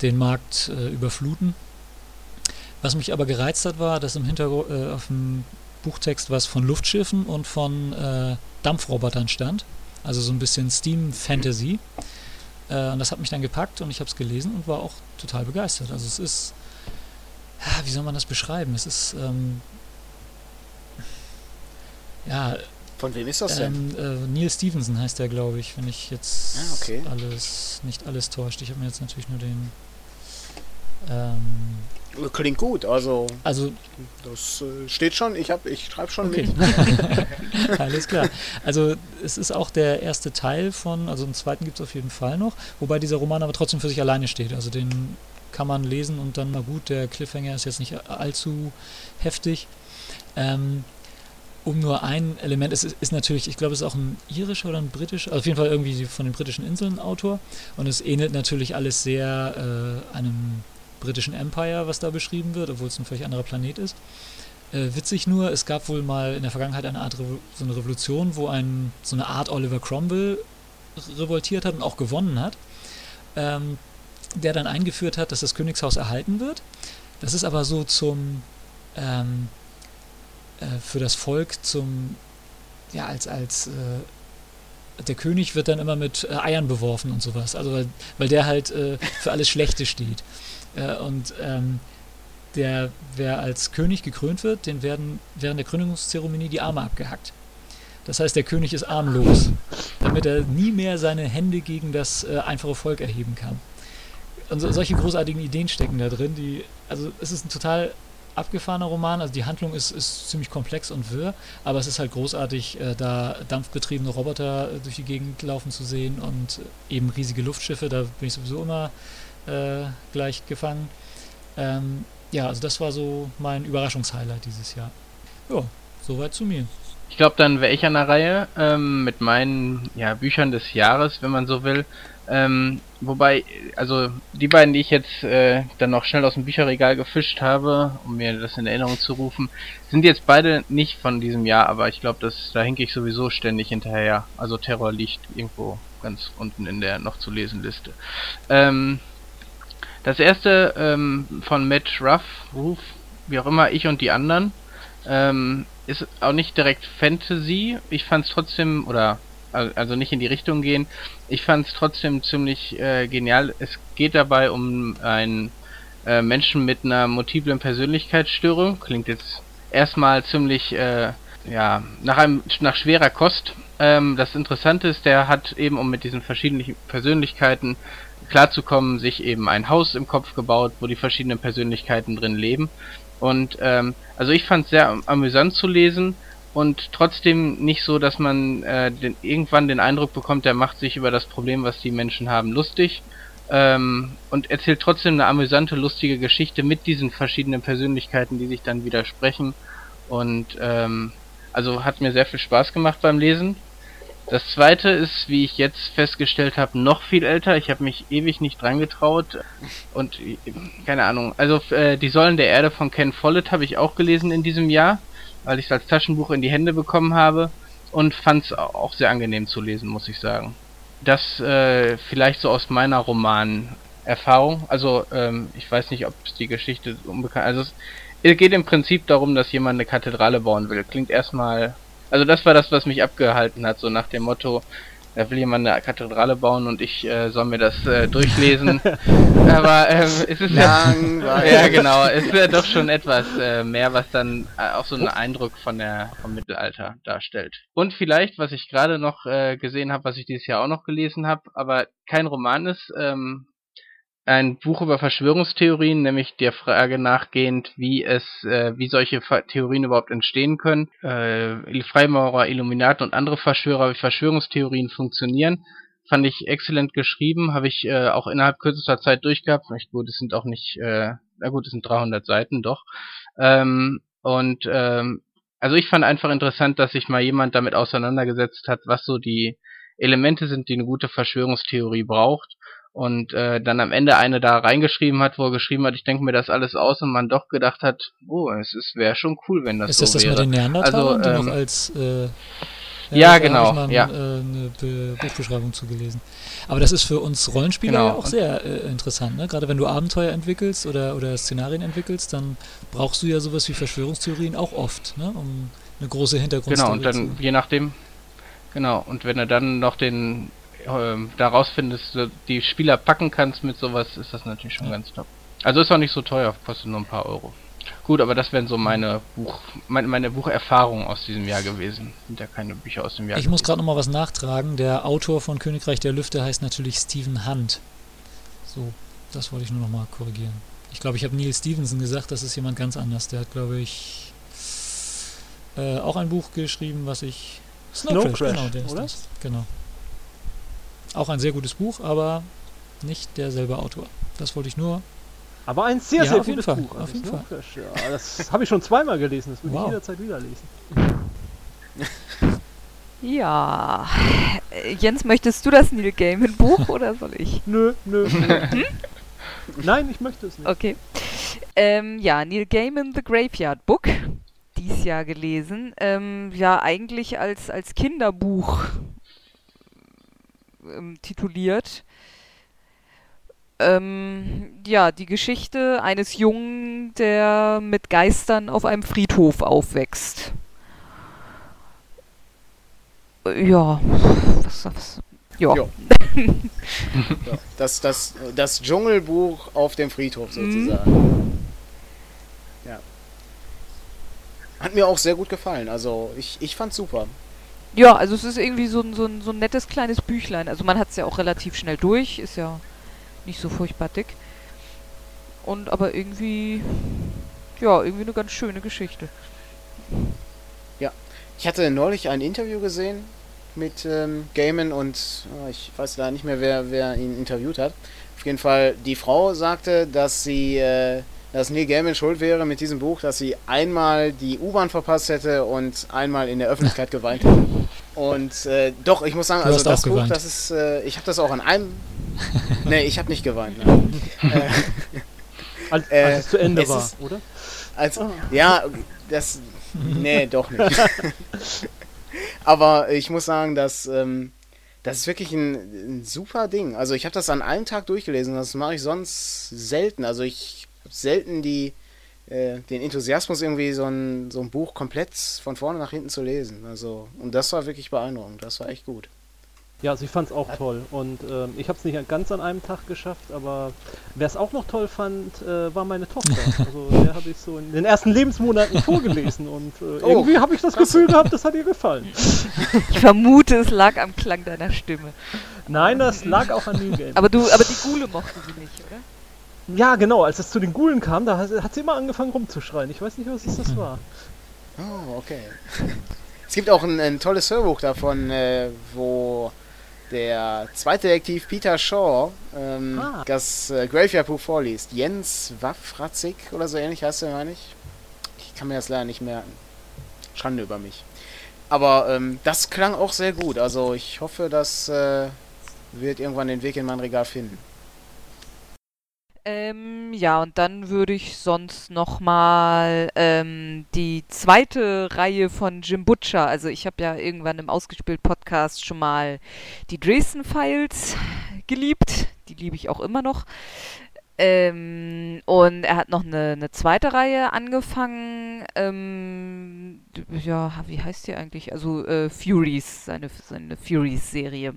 Speaker 5: den Markt äh, überfluten. Was mich aber gereizt hat, war, dass im Hintergrund äh, auf dem Buchtext was von Luftschiffen und von äh, Dampfrobotern stand. Also so ein bisschen Steam-Fantasy. Äh, und das hat mich dann gepackt und ich habe es gelesen und war auch total begeistert. Also es ist, ja, wie soll man das beschreiben? Es ist, ähm, ja,
Speaker 2: Von wem ist das denn?
Speaker 5: ähm, äh, Neil Stevenson heißt der, glaube ich, wenn ich jetzt
Speaker 2: Ah, okay.
Speaker 5: alles, nicht alles täuscht. Ich habe mir jetzt natürlich nur den, ähm,
Speaker 2: Klingt gut, also
Speaker 5: also
Speaker 2: das äh, steht schon, ich, hab- ich schreibe schon
Speaker 5: Okay.
Speaker 2: mit.
Speaker 5: Alles klar. Also es ist auch der erste Teil von, also einen zweiten gibt es auf jeden Fall noch, wobei dieser Roman aber trotzdem für sich alleine steht. Also den kann man lesen und dann mal gut, der Cliffhanger ist jetzt nicht allzu heftig. Ähm, um nur ein Element, es ist, natürlich, ich glaube, es ist auch ein irischer oder ein britischer, also auf jeden Fall irgendwie von den britischen Inseln Autor und es ähnelt natürlich alles sehr äh, einem britischen Empire, was da beschrieben wird, obwohl es ein völlig anderer Planet ist. Äh, witzig nur, es gab wohl mal in der Vergangenheit eine Art Revo so eine Revolution, wo ein so eine Art Oliver Cromwell revoltiert hat und auch gewonnen hat, ähm, der dann eingeführt hat, dass das Königshaus erhalten wird. Das ist aber so zum ähm, äh, für das Volk zum ja als als äh, der König wird dann immer mit äh, Eiern beworfen und sowas, also weil, weil der halt äh, für alles Schlechte steht. Äh, und ähm, der, wer als König gekrönt wird, den werden während der Krönungszeremonie die Arme abgehackt. Das heißt, der König ist armlos. damit er nie mehr seine Hände gegen das äh, einfache Volk erheben kann. Und so, solche großartigen Ideen stecken da drin, die, also es ist ein total abgefahrener Roman, also die Handlung ist, ist ziemlich komplex und wirr, aber es ist halt großartig, äh, da dampfbetriebene Roboter äh, durch die Gegend laufen zu sehen und eben riesige Luftschiffe, da bin ich sowieso immer äh, gleich gefangen. Ähm, ja, also das war so mein Überraschungshighlight dieses Jahr. Ja, soweit zu mir.
Speaker 4: Ich glaube, dann wäre ich an der Reihe ähm, mit meinen ja, Büchern des Jahres, wenn man so will. Ähm, wobei, also die beiden, die ich jetzt äh, dann noch schnell aus dem Bücherregal gefischt habe, um mir das in Erinnerung zu rufen, sind jetzt beide nicht von diesem Jahr, aber ich glaube, da hinke ich sowieso ständig hinterher. Also Terror liegt irgendwo ganz unten in der noch zu lesen Liste. Ähm, das erste ähm, von Matt Ruff, Roof, wie auch immer, ich und die anderen, ähm, ist auch nicht direkt Fantasy. Ich fand es trotzdem, oder also nicht in die Richtung gehen. Ich fand es trotzdem ziemlich äh, genial. Es geht dabei um einen äh, Menschen mit einer multiplen Persönlichkeitsstörung. Klingt jetzt erstmal ziemlich äh, ja nach einem nach schwerer Kost. Ähm, das Interessante ist, der hat eben um mit diesen verschiedenen Persönlichkeiten klarzukommen, sich eben ein Haus im Kopf gebaut, wo die verschiedenen Persönlichkeiten drin leben. Und ähm, also ich fand es sehr amüsant zu lesen und trotzdem nicht so, dass man äh, den, irgendwann den Eindruck bekommt, der macht sich über das Problem, was die Menschen haben, lustig ähm, und erzählt trotzdem eine amüsante, lustige Geschichte mit diesen verschiedenen Persönlichkeiten, die sich dann widersprechen. Und ähm, also hat mir sehr viel Spaß gemacht beim Lesen. Das zweite ist, wie ich jetzt festgestellt habe, noch viel älter. Ich habe mich ewig nicht dran getraut und keine Ahnung. Also äh, die Säulen der Erde von Ken Follett habe ich auch gelesen in diesem Jahr weil ich es als Taschenbuch in die Hände bekommen habe und fand es auch sehr angenehm zu lesen, muss ich sagen. Das äh, vielleicht so aus meiner Roman-Erfahrung. Also ähm, ich weiß nicht, ob die Geschichte unbekannt. Also es geht im Prinzip darum, dass jemand eine Kathedrale bauen will. Klingt erstmal. Also das war das, was mich abgehalten hat, so nach dem Motto, da will jemand eine Kathedrale bauen und ich äh, soll mir das äh, durchlesen. Aber ähm, es ist ja, ja genau, es ist ja doch schon etwas äh, mehr, was dann äh, auch so einen Eindruck von der vom Mittelalter darstellt. Und vielleicht, was ich gerade noch äh, gesehen habe, was ich dieses Jahr auch noch gelesen habe, aber kein Roman ist, ähm, ein Buch über Verschwörungstheorien, nämlich der Frage nachgehend, wie es, äh, wie solche Theorien überhaupt entstehen können. Äh, Freimaurer, Illuminaten und andere Verschwörer, wie Verschwörungstheorien funktionieren. Fand ich exzellent geschrieben, habe ich äh, auch innerhalb kürzester Zeit durchgehabt. Echt gut, es sind auch nicht, äh, na gut, es sind 300 Seiten, doch. Ähm, und ähm, also ich fand einfach interessant, dass sich mal jemand damit auseinandergesetzt hat, was so die Elemente sind, die eine gute Verschwörungstheorie braucht und äh, dann am Ende eine da reingeschrieben hat, wo er geschrieben hat, ich denke mir das alles aus und man doch gedacht hat, oh, es ist wäre schon cool, wenn das ist so das wäre.
Speaker 5: Ist das das mit den Neandertalern,
Speaker 4: also, ähm,
Speaker 5: noch als äh,
Speaker 4: ja, ja genau,
Speaker 5: mal,
Speaker 4: ja.
Speaker 5: Äh, eine Be Buchbeschreibung zugelesen. Aber das ist für uns Rollenspieler genau. ja auch sehr äh, interessant, ne? Gerade wenn du Abenteuer entwickelst oder, oder Szenarien entwickelst, dann brauchst du ja sowas wie Verschwörungstheorien auch oft, ne? Um eine große Hintergrundstory
Speaker 4: Genau, und dann je nachdem, genau, und wenn du dann noch den ähm, da rausfindest, die Spieler packen kannst mit sowas, ist das natürlich schon ja. ganz top. Also ist auch nicht so teuer, kostet nur ein paar Euro. Gut, aber das wären so meine Buch, meine, meine Bucherfahrungen aus diesem Jahr gewesen. Sind ja keine Bücher aus dem Jahr.
Speaker 5: Ich gewesen. muss gerade noch mal was nachtragen. Der Autor von Königreich der Lüfte heißt natürlich Stephen Hunt. So, das wollte ich nur noch mal korrigieren. Ich glaube, ich habe Neil Stevenson gesagt, das ist jemand ganz anders. Der hat, glaube ich, äh, auch ein Buch geschrieben, was ich
Speaker 1: Snow, Snow Crash, Crash,
Speaker 5: genau, der ist oder? Das. Genau. Auch ein sehr gutes Buch, aber nicht derselbe Autor. Das wollte ich nur.
Speaker 1: Aber ein sehr,
Speaker 5: ja,
Speaker 1: sehr
Speaker 5: auf
Speaker 1: gutes
Speaker 5: jeden
Speaker 1: Buch.
Speaker 5: Fall. Auf jeden Fall.
Speaker 1: Ja, das habe ich schon zweimal gelesen. Das würde wow. ich jederzeit wieder lesen.
Speaker 3: Ja. Jens, möchtest du das Neil Gaiman Buch oder soll ich?
Speaker 1: Nö, nö. nö. Hm? Nein, ich möchte es nicht.
Speaker 3: Okay. Ähm, ja, Neil Gaiman The Graveyard Book. Dies Jahr gelesen. Ähm, ja, eigentlich als, als Kinderbuch ähm, tituliert. Ähm, ja, die Geschichte eines Jungen, der mit Geistern auf einem Friedhof aufwächst. Ja, was, was ja. ja.
Speaker 2: Das, das, das Dschungelbuch auf dem Friedhof mhm. sozusagen. Ja. Hat mir auch sehr gut gefallen. Also ich, ich fand's super.
Speaker 3: Ja, also es ist irgendwie so ein, so ein, so ein nettes kleines Büchlein. Also man hat es ja auch relativ schnell durch, ist ja nicht so furchtbar dick. Und aber irgendwie, ja, irgendwie eine ganz schöne Geschichte.
Speaker 2: Ich hatte neulich ein Interview gesehen mit ähm, Gaiman und oh, ich weiß leider nicht mehr, wer, wer ihn interviewt hat. Auf jeden Fall, die Frau sagte, dass sie, äh, dass Neil Gaiman schuld wäre mit diesem Buch, dass sie einmal die U-Bahn verpasst hätte und einmal in der Öffentlichkeit geweint hätte. Und äh, doch, ich muss sagen, also das Buch,
Speaker 5: geweint.
Speaker 2: das ist, äh, ich habe das auch an einem. nee, ich habe nicht geweint.
Speaker 1: Als,
Speaker 2: Äh,
Speaker 1: als es zu Ende
Speaker 2: es
Speaker 1: war,
Speaker 2: ist-
Speaker 1: oder?
Speaker 2: Als, ja, das. Nee, doch nicht. Aber ich muss sagen, dass. Ähm, das ist wirklich ein, ein super Ding. Also ich habe das an einem Tag durchgelesen. Das mache ich sonst selten. Also ich selten die, äh, den Enthusiasmus irgendwie so ein, so ein Buch komplett von vorne nach hinten zu lesen. Also und das war wirklich beeindruckend. Das war echt gut.
Speaker 1: Ja, also ich fand es auch toll. Und ähm, ich habe es nicht ganz an einem Tag geschafft, aber wer es auch noch toll fand, äh, war meine Tochter. Also der habe ich so in den ersten Lebensmonaten vorgelesen und äh,
Speaker 2: Oh,
Speaker 1: irgendwie habe ich das. Gefühl gehabt, das hat ihr gefallen.
Speaker 3: Ich vermute, es lag am Klang deiner Stimme.
Speaker 1: Nein, das lag auch an New Game.
Speaker 3: Aber du, aber die Gule mochte sie nicht, oder?
Speaker 1: Ja, genau, als es zu den Gulen kam, da hat, sie immer angefangen rumzuschreien. Ich weiß nicht, was es das war.
Speaker 2: Oh, okay. Es gibt auch ein, ein tolles Hörbuch davon, äh, wo der zweite Detektiv Peter Shaw ähm,
Speaker 1: Ah.
Speaker 2: das äh, Graveyard-Buch vorliest. Jens Waffratzig oder so ähnlich heißt er, meine ich. Ich kann mir das leider nicht merken. Schande über mich. Aber ähm, das klang auch sehr gut. Also ich hoffe, das äh, wird irgendwann den Weg in mein Regal finden.
Speaker 3: Ähm, ja, und dann würde ich sonst nochmal ähm, die zweite Reihe von Jim Butcher, also ich habe ja irgendwann im Ausgespielt-Podcast schon mal die Dresden Files geliebt, die liebe ich auch immer noch. Ähm, und er hat noch eine, eine zweite Reihe angefangen, ähm, ja, wie heißt die eigentlich? Also äh, Furies, seine, seine Furies-Serie.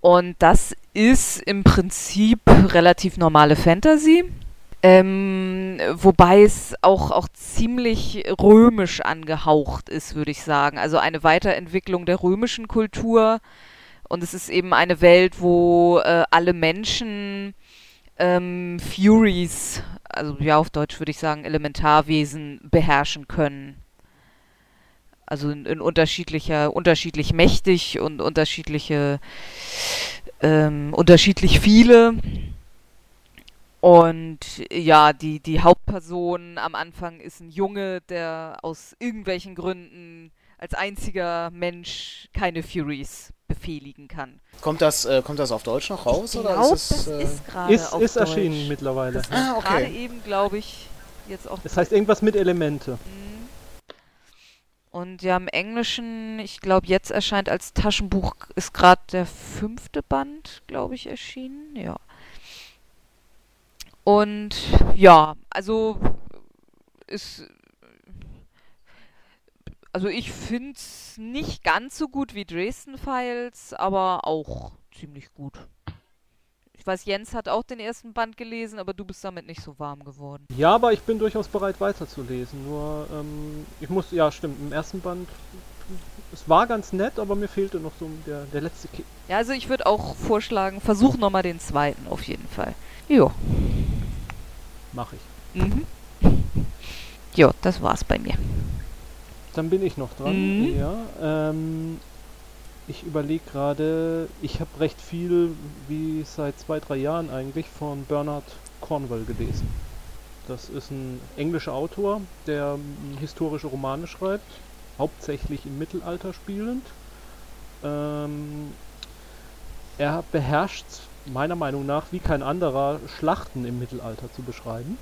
Speaker 3: Und das ist im Prinzip relativ normale Fantasy. Ähm, wobei es auch, auch ziemlich römisch angehaucht ist, würde ich sagen. Also eine Weiterentwicklung der römischen Kultur. Und es ist eben eine Welt, wo äh, alle Menschen ähm, Furies, also ja auf Deutsch würde ich sagen Elementarwesen, beherrschen können. Also in, in unterschiedlicher, unterschiedlich mächtig und unterschiedliche, ähm, unterschiedlich viele. Und ja, die, die Hauptperson am Anfang ist ein Junge, der aus irgendwelchen Gründen als einziger Mensch keine Furies befehligen kann.
Speaker 2: Kommt das, äh, kommt das auf Deutsch noch raus?
Speaker 3: Ich
Speaker 2: oder
Speaker 3: glaub,
Speaker 2: ist es,
Speaker 3: das
Speaker 2: äh,
Speaker 3: ist gerade
Speaker 1: Ist,
Speaker 3: auf
Speaker 1: ist
Speaker 3: Deutsch.
Speaker 1: erschienen mittlerweile.
Speaker 3: Das
Speaker 2: Ah,
Speaker 3: ist
Speaker 2: okay.
Speaker 3: gerade eben, glaube ich, jetzt auch
Speaker 1: Es heißt irgendwas mit Elemente.
Speaker 3: Mhm. Und ja, im Englischen, ich glaube, jetzt erscheint als Taschenbuch, ist gerade der fünfte Band, glaube ich, erschienen. Ja. Und ja, also ist. Also ich finde es nicht ganz so gut wie Dresden Files, aber auch ziemlich gut. Ich weiß, Jens hat auch den ersten Band gelesen, aber du bist damit nicht so warm geworden.
Speaker 1: Ja, aber ich bin durchaus bereit weiterzulesen. Nur, ähm, ich muss, ja, stimmt, im ersten Band, es war ganz nett, aber mir fehlte noch so der, der letzte Kick.
Speaker 3: Ja, also ich würde auch vorschlagen, versuch nochmal den zweiten auf jeden Fall. Jo.
Speaker 1: Mache ich.
Speaker 3: Mhm. Jo, das war's bei mir.
Speaker 1: Dann bin ich noch dran.
Speaker 3: Mhm.
Speaker 1: Ja, ähm, ich überlege gerade, ich habe recht viel, wie seit zwei, drei Jahren eigentlich, von Bernard Cornwell gelesen. Das ist ein englischer Autor, der historische Romane schreibt, hauptsächlich im Mittelalter spielend. Ähm, er beherrscht meiner Meinung nach wie kein anderer Schlachten im Mittelalter zu beschreiben.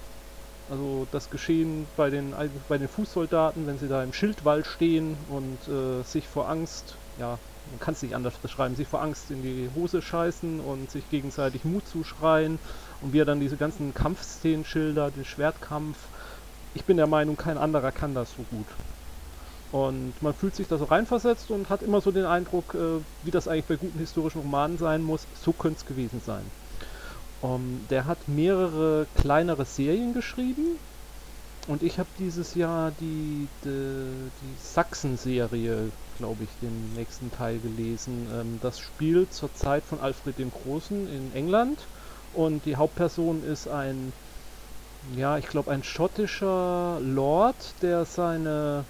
Speaker 1: Also das Geschehen bei den, bei den Fußsoldaten, wenn sie da im Schildwall stehen und äh, sich vor Angst, ja, man kann es nicht anders beschreiben, sich vor Angst in die Hose scheißen und sich gegenseitig Mut zuschreien und wie er dann diese ganzen Kampfszenen schildert, den Schwertkampf. Ich bin der Meinung, kein anderer kann das so gut. Und man fühlt sich da so reinversetzt und hat immer so den Eindruck, äh, wie das eigentlich bei guten historischen Romanen sein muss, so könnte es gewesen sein. Um, der hat mehrere kleinere Serien geschrieben und ich habe dieses Jahr die, die, die Sachsen-Serie glaube ich, den nächsten Teil gelesen. Ähm, das spielt zur Zeit von Alfred dem Großen in England und die Hauptperson ist ein, ja, ich glaube, ein schottischer Lord, der seine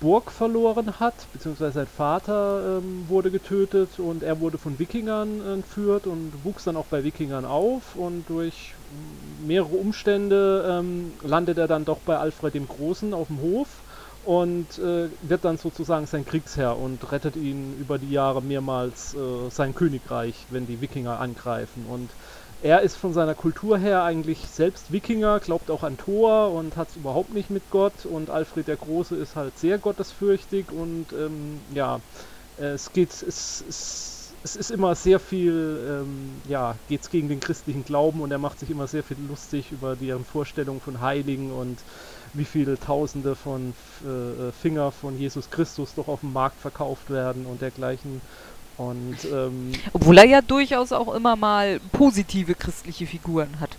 Speaker 1: Burg verloren hat, beziehungsweise sein Vater ähm, wurde getötet und er wurde von Wikingern entführt und wuchs dann auch bei Wikingern auf und durch mehrere Umstände ähm, landet er dann doch bei Alfred dem Großen auf dem Hof und äh, wird dann sozusagen sein Kriegsherr und rettet ihn über die Jahre mehrmals äh, sein Königreich, wenn die Wikinger angreifen und er ist von seiner Kultur her eigentlich selbst Wikinger, glaubt auch an Thor und hat es überhaupt nicht mit Gott. Und Alfred der Große ist halt sehr gottesfürchtig und ähm, ja, es geht, es, es, es ist immer sehr viel, ähm, ja, geht's gegen den christlichen Glauben und er macht sich immer sehr viel lustig über deren Vorstellung von Heiligen und wie viele Tausende von äh, äh Finger von Jesus Christus doch auf dem Markt verkauft werden und dergleichen. Und, ähm,
Speaker 3: Obwohl er ja durchaus auch immer mal positive christliche Figuren hat.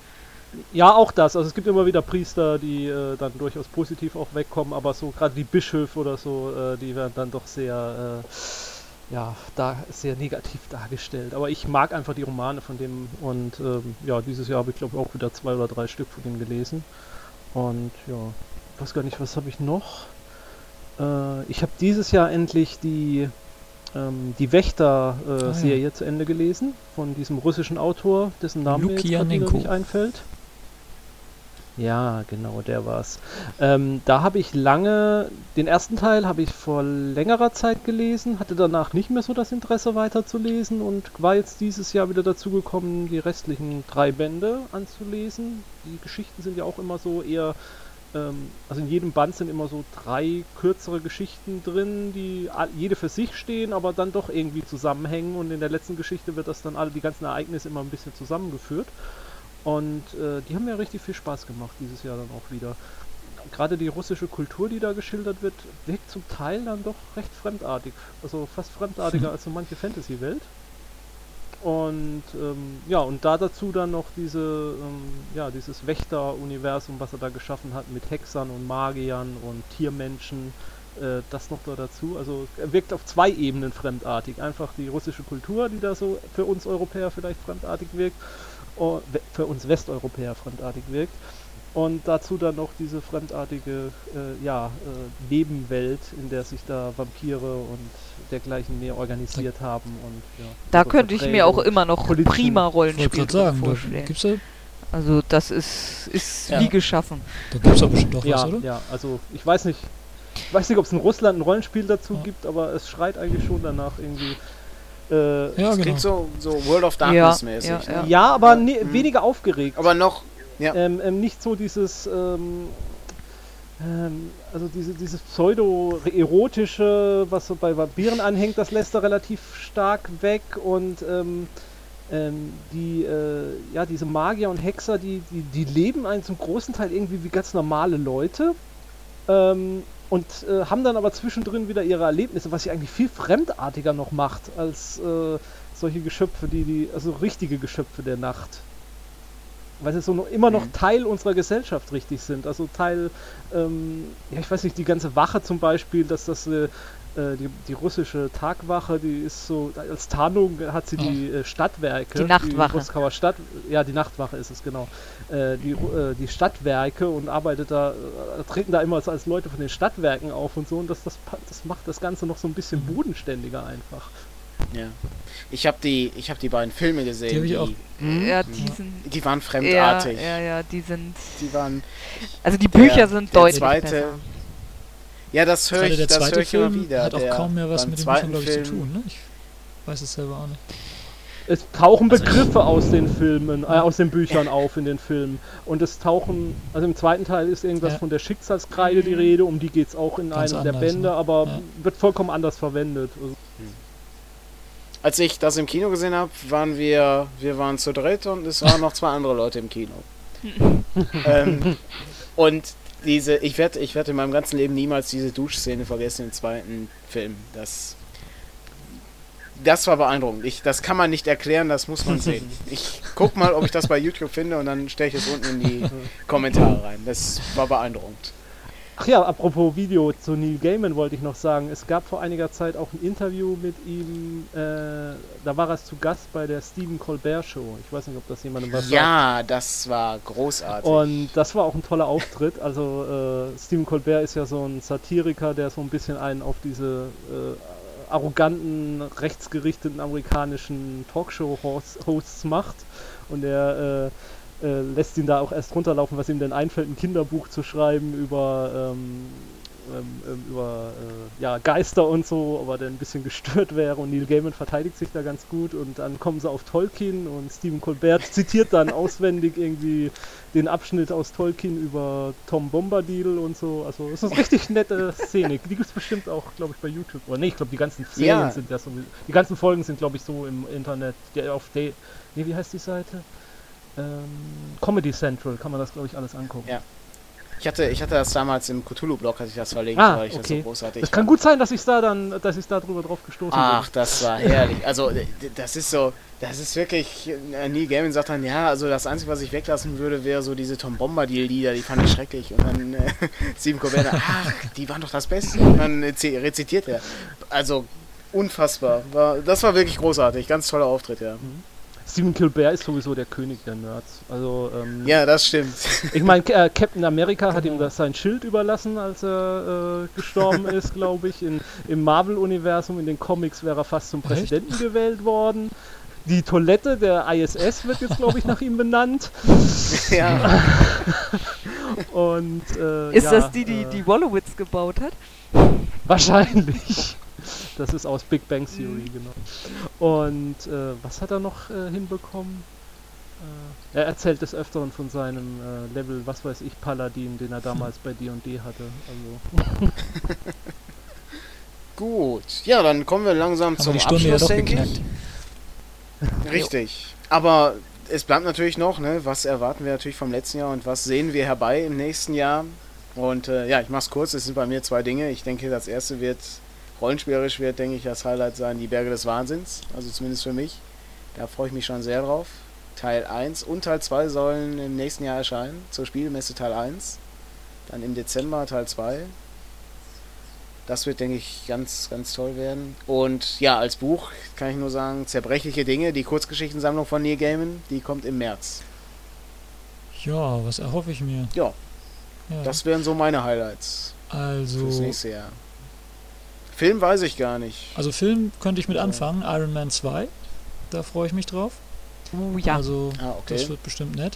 Speaker 1: Ja, auch das. Also es gibt immer wieder Priester, die äh, dann durchaus positiv auch wegkommen, aber so gerade die Bischöfe oder so, äh, die werden dann doch sehr, äh, ja, da sehr negativ dargestellt. Aber ich mag einfach die Romane von dem und ähm, ja, dieses Jahr habe ich glaube auch wieder zwei oder drei Stück von ihm gelesen. Und ja, ich weiß gar nicht, was habe ich noch? Äh, ich habe dieses Jahr endlich die ähm, die Wächter-Serie äh, ah, ja. zu Ende gelesen von diesem russischen Autor, dessen Name mir jetzt nicht einfällt. Ja, genau, der war's. Ähm, da habe ich lange, den ersten Teil habe ich vor längerer Zeit gelesen, hatte danach nicht mehr so das Interesse weiterzulesen und war jetzt dieses Jahr wieder dazu gekommen, die restlichen drei Bände anzulesen. Die Geschichten sind ja auch immer so eher ähm, also in jedem Band sind immer so drei kürzere Geschichten drin, die jede für sich stehen, aber dann doch irgendwie zusammenhängen und in der letzten Geschichte wird das dann alle, die ganzen Ereignisse immer ein bisschen zusammengeführt. Und äh, die haben mir richtig viel Spaß gemacht dieses Jahr dann auch wieder. Gerade die russische Kultur, die da geschildert wird, wirkt zum Teil dann doch recht fremdartig. Also fast fremdartiger als so manche Fantasy-Welt. Und ähm, ja, und da dazu dann noch diese, ähm, ja, dieses Wächter-Universum, was er da geschaffen hat mit Hexern und Magiern und Tiermenschen, äh, das noch da dazu. Also er wirkt auf zwei Ebenen fremdartig. Einfach die russische Kultur, die da so für uns Europäer vielleicht fremdartig wirkt, für uns Westeuropäer fremdartig wirkt und dazu dann noch diese fremdartige äh, ja, äh, Nebenwelt, in der sich da Vampire und dergleichen mehr organisiert da, haben. Und,
Speaker 3: ja, da könnte ich mir auch immer noch prima Rollenspiele vorstellen.
Speaker 5: Gibt's da?
Speaker 3: Also das ist, ist ja. wie geschaffen.
Speaker 5: Da gibt es aber bestimmt auch
Speaker 1: ja,
Speaker 5: was, oder?
Speaker 1: Ja, also ich weiß nicht, ich weiß nicht, ob es in Russland ein Rollenspiel dazu ja. gibt, aber es schreit eigentlich schon danach irgendwie.
Speaker 2: Äh, ja, das genau. klingt so, so World of Darkness mäßig.
Speaker 1: Ja, ne? ja aber ne, weniger aufgeregt.
Speaker 2: Aber noch
Speaker 1: ja. Ähm, ähm, nicht so dieses, ähm, ähm, also diese, dieses pseudo-erotische, was so bei Vampiren anhängt, das lässt er relativ stark weg und ähm, ähm, die, äh, ja, diese Magier und Hexer, die, die, die leben einen zum großen Teil irgendwie wie ganz normale Leute und äh, haben dann aber zwischendrin wieder ihre Erlebnisse, was sie eigentlich viel fremdartiger noch macht als äh, solche Geschöpfe, die, die, also richtige Geschöpfe der Nacht weil sie so noch, immer noch mhm. Teil unserer Gesellschaft richtig sind. Also Teil, ähm, ja, ich weiß nicht, die ganze Wache zum Beispiel, dass das äh, die, die, russische Tagwache, die ist so, als Tarnung hat sie die äh, Stadtwerke.
Speaker 3: Die Nachtwache.
Speaker 1: Die Moskauer Stadt, ja, die Nachtwache ist es, genau. Äh, die, äh, die Stadtwerke und arbeitet da, äh, treten da immer als, als Leute von den Stadtwerken auf und so und das, das, das macht das Ganze noch so ein bisschen mhm. bodenständiger einfach.
Speaker 2: Ja. Ich habe die, ich habe die beiden Filme gesehen. Die, die, auch.
Speaker 3: Hm? Ja, die, sind,
Speaker 2: die waren fremdartig.
Speaker 3: Ja, ja, ja, die sind.
Speaker 2: Die waren.
Speaker 3: Also die Bücher der, sind deutlich
Speaker 2: zweite,
Speaker 3: besser.
Speaker 2: Ja, das höre ich,
Speaker 5: der
Speaker 2: das
Speaker 5: zweite
Speaker 2: höre ich
Speaker 5: Film
Speaker 2: immer wieder.
Speaker 5: Hat auch
Speaker 2: der,
Speaker 5: kaum mehr was mit dem Büchern, glaube ich, zu tun. Ne? Ich weiß es selber auch nicht.
Speaker 1: Es tauchen also Begriffe aus den Filmen, äh, aus den Büchern auf in den Filmen. Und es tauchen, also im zweiten Teil ist irgendwas ja. von der Schicksalskreide die Rede, um die geht es auch in Ganz einem der Bände, ne? aber ja. wird vollkommen anders verwendet. Also hm
Speaker 2: als ich das im Kino gesehen habe, waren wir, wir waren zu dritt und es waren noch zwei andere Leute im Kino. ähm, und diese, ich werde ich werd in meinem ganzen Leben niemals diese Duschszene vergessen im zweiten Film. Das, das war beeindruckend. Ich, das kann man nicht erklären, das muss man sehen. Ich guck mal, ob ich das bei YouTube finde und dann stelle ich es unten in die Kommentare rein. Das war beeindruckend.
Speaker 1: Ach ja, apropos Video zu Neil Gaiman wollte ich noch sagen. Es gab vor einiger Zeit auch ein Interview mit ihm. Äh, da war er zu Gast bei der Stephen Colbert Show. Ich weiß nicht, ob das jemandem was sagt.
Speaker 2: Ja, das war großartig.
Speaker 1: Und das war auch ein toller Auftritt. Also äh, Stephen Colbert ist ja so ein Satiriker, der so ein bisschen einen auf diese äh, arroganten, rechtsgerichteten amerikanischen Talkshow-Hosts macht. Und er äh, äh, lässt ihn da auch erst runterlaufen, was ihm denn einfällt, ein Kinderbuch zu schreiben über, ähm, ähm, ähm, über äh, ja, Geister und so, aber der ein bisschen gestört wäre. Und Neil Gaiman verteidigt sich da ganz gut. Und dann kommen sie auf Tolkien und Stephen Colbert zitiert dann auswendig irgendwie den Abschnitt aus Tolkien über Tom Bombadil und so. Also es ist eine richtig nette Szene. Die gibt es bestimmt auch, glaube ich, bei YouTube. Oder nee, ich glaube, die ganzen Serien
Speaker 2: Ja.
Speaker 1: sind ja so. Die ganzen Folgen sind, glaube ich, so im Internet. Der auf der. Nee, wie heißt die Seite? Ähm, Comedy Central kann man das, glaube ich, alles angucken.
Speaker 2: Ja. Ich hatte, ich hatte das damals im Cthulhu-Blog, hatte ich das verlinkt,
Speaker 1: Ah,
Speaker 2: weil ich das
Speaker 1: okay.
Speaker 2: so großartig
Speaker 1: Das kann gut sein, dass ich da dann, dass ich da drüber drauf gestoßen
Speaker 2: Ach,
Speaker 1: bin.
Speaker 2: das war herrlich. Also, das ist so, das ist wirklich, äh, Neil Gaiman sagt dann, ja, also das Einzige, was ich weglassen würde, wäre so diese Tom Bombadil-Lieder, die fand ich schrecklich. Und dann äh, Stephen Colbert, ach, die waren doch das Beste. Und dann rezitiert er. Also, unfassbar. War, das war wirklich großartig. Ganz toller Auftritt, ja.
Speaker 1: Stephen Colbert ist sowieso der König der Nerds. Also, ähm,
Speaker 2: Ja, das stimmt.
Speaker 1: ich meine, äh, Captain America hat ihm das sein Schild überlassen, als er äh, gestorben ist, glaube ich. In, Im Marvel-Universum, in den Comics wäre er fast zum Präsidenten gewählt worden. Die Toilette der ISS wird jetzt, glaube ich, nach ihm benannt.
Speaker 2: ja.
Speaker 1: Und, äh,
Speaker 3: Ist
Speaker 1: ja,
Speaker 3: das die, die,
Speaker 1: äh,
Speaker 3: die Wallowitz gebaut hat?
Speaker 1: Wahrscheinlich. Das ist aus Big Bang Theory, genau. Und äh, was hat er noch äh, hinbekommen? Äh, er erzählt des Öfteren von seinem äh, Level, was weiß ich, Paladin, den er damals bei D&D hatte. Also,
Speaker 2: Gut. Ja, dann kommen wir langsam
Speaker 5: Haben wir
Speaker 2: zum
Speaker 5: die Stunde ja
Speaker 2: Abschluss, denke ich. Richtig. Aber es bleibt natürlich noch, ne, was erwarten wir natürlich vom letzten Jahr und was sehen wir herbei im nächsten Jahr? Und äh, ja, ich mach's kurz, es sind bei mir zwei Dinge. Ich denke, das erste wird, rollenspielerisch wird, denke ich, das Highlight sein, die Berge des Wahnsinns. Also zumindest für mich. Da freue ich mich schon sehr drauf. Teil 1 und Teil 2 sollen im nächsten Jahr erscheinen, zur Spielmesse Teil 1. Dann im Dezember Teil 2. Das wird, denke ich, ganz, ganz toll werden. Und ja, als Buch kann ich nur sagen, Zerbrechliche Dinge, die Kurzgeschichtensammlung von Neil Gaiman, die kommt im März.
Speaker 5: Ja, was erhoffe ich mir?
Speaker 2: Ja,
Speaker 5: Ja,
Speaker 2: das wären so meine Highlights fürs
Speaker 5: also,
Speaker 2: nächste Jahr. Film weiß ich gar nicht.
Speaker 5: also Film könnte ich mit
Speaker 2: Ja.
Speaker 5: anfangen. Iron Man 2. Da freue ich mich drauf.
Speaker 3: Uh, ja.
Speaker 5: Also,
Speaker 2: Ah,
Speaker 5: das
Speaker 2: okay.
Speaker 5: wird bestimmt nett.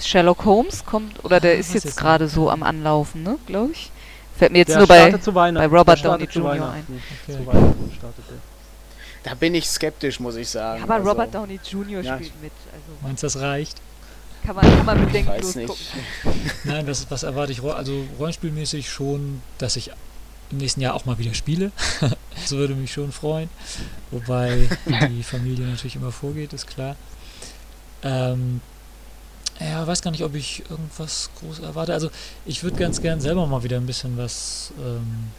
Speaker 3: Sherlock Holmes kommt, oder der
Speaker 5: Ah,
Speaker 3: ist jetzt
Speaker 5: jetzt
Speaker 3: gerade so am Anlaufen, ne, glaube ich. Fällt mir jetzt
Speaker 1: der
Speaker 3: nur bei. bei Robert Downey
Speaker 1: zu
Speaker 3: Jr.
Speaker 1: Weihnachten.
Speaker 5: Okay.
Speaker 2: Da bin ich skeptisch, muss ich sagen.
Speaker 3: Ja, aber
Speaker 2: Also,
Speaker 3: Robert Downey Jr.
Speaker 2: ja,
Speaker 3: spielt mit. Also
Speaker 5: Meinst du, das reicht?
Speaker 3: Kann man, kann man
Speaker 2: Ich
Speaker 3: bedenkenlos
Speaker 2: weiß nicht.
Speaker 3: gucken.
Speaker 5: Nein, was, was erwarte ich? Also rollenspielmäßig schon, dass ich im nächsten Jahr auch mal wieder spiele. das würde mich schon freuen. Wobei die Familie natürlich immer vorgeht, ist klar. Ähm, ja, weiß gar nicht, ob ich irgendwas groß erwarte. Also ich würde ganz gern selber mal wieder ein bisschen was ähm,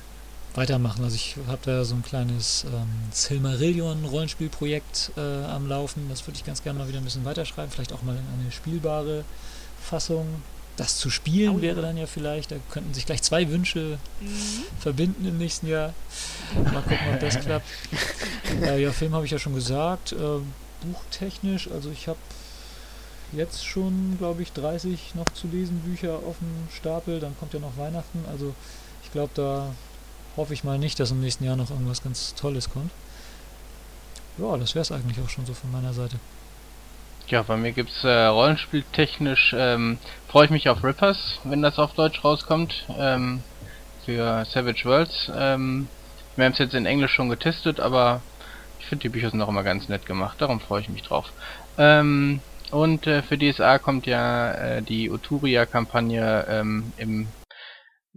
Speaker 5: weitermachen. Also ich habe da so ein kleines ähm, Silmarillion-Rollenspielprojekt äh, am Laufen. Das würde ich ganz gerne mal wieder ein bisschen weiterschreiben. Vielleicht auch mal in eine spielbare Fassung. Das zu spielen
Speaker 3: Oh ja.
Speaker 5: wäre dann ja vielleicht, da könnten sich gleich zwei Wünsche
Speaker 3: Mhm.
Speaker 5: verbinden im nächsten Jahr. Mal gucken, ob das klappt. Äh, ja, Film habe ich ja schon gesagt. Äh, buchtechnisch, also ich habe jetzt schon, glaube ich, 30 noch zu lesen Bücher auf dem Stapel. Dann kommt ja noch Weihnachten. Also ich glaube, da hoffe ich mal nicht, dass im nächsten Jahr noch irgendwas ganz Tolles kommt. Ja, das wäre es eigentlich auch schon so von meiner Seite.
Speaker 4: Ja, bei mir gibt's äh, rollenspieltechnisch, ähm, freue ich mich auf Rippers, wenn das auf Deutsch rauskommt, ähm, für Savage Worlds. Ähm, wir haben es jetzt in Englisch schon getestet, aber ich finde die Bücher sind auch immer ganz nett gemacht, darum freue ich mich drauf. Ähm, und äh, für DSA kommt ja äh, die Uturia-Kampagne ähm, im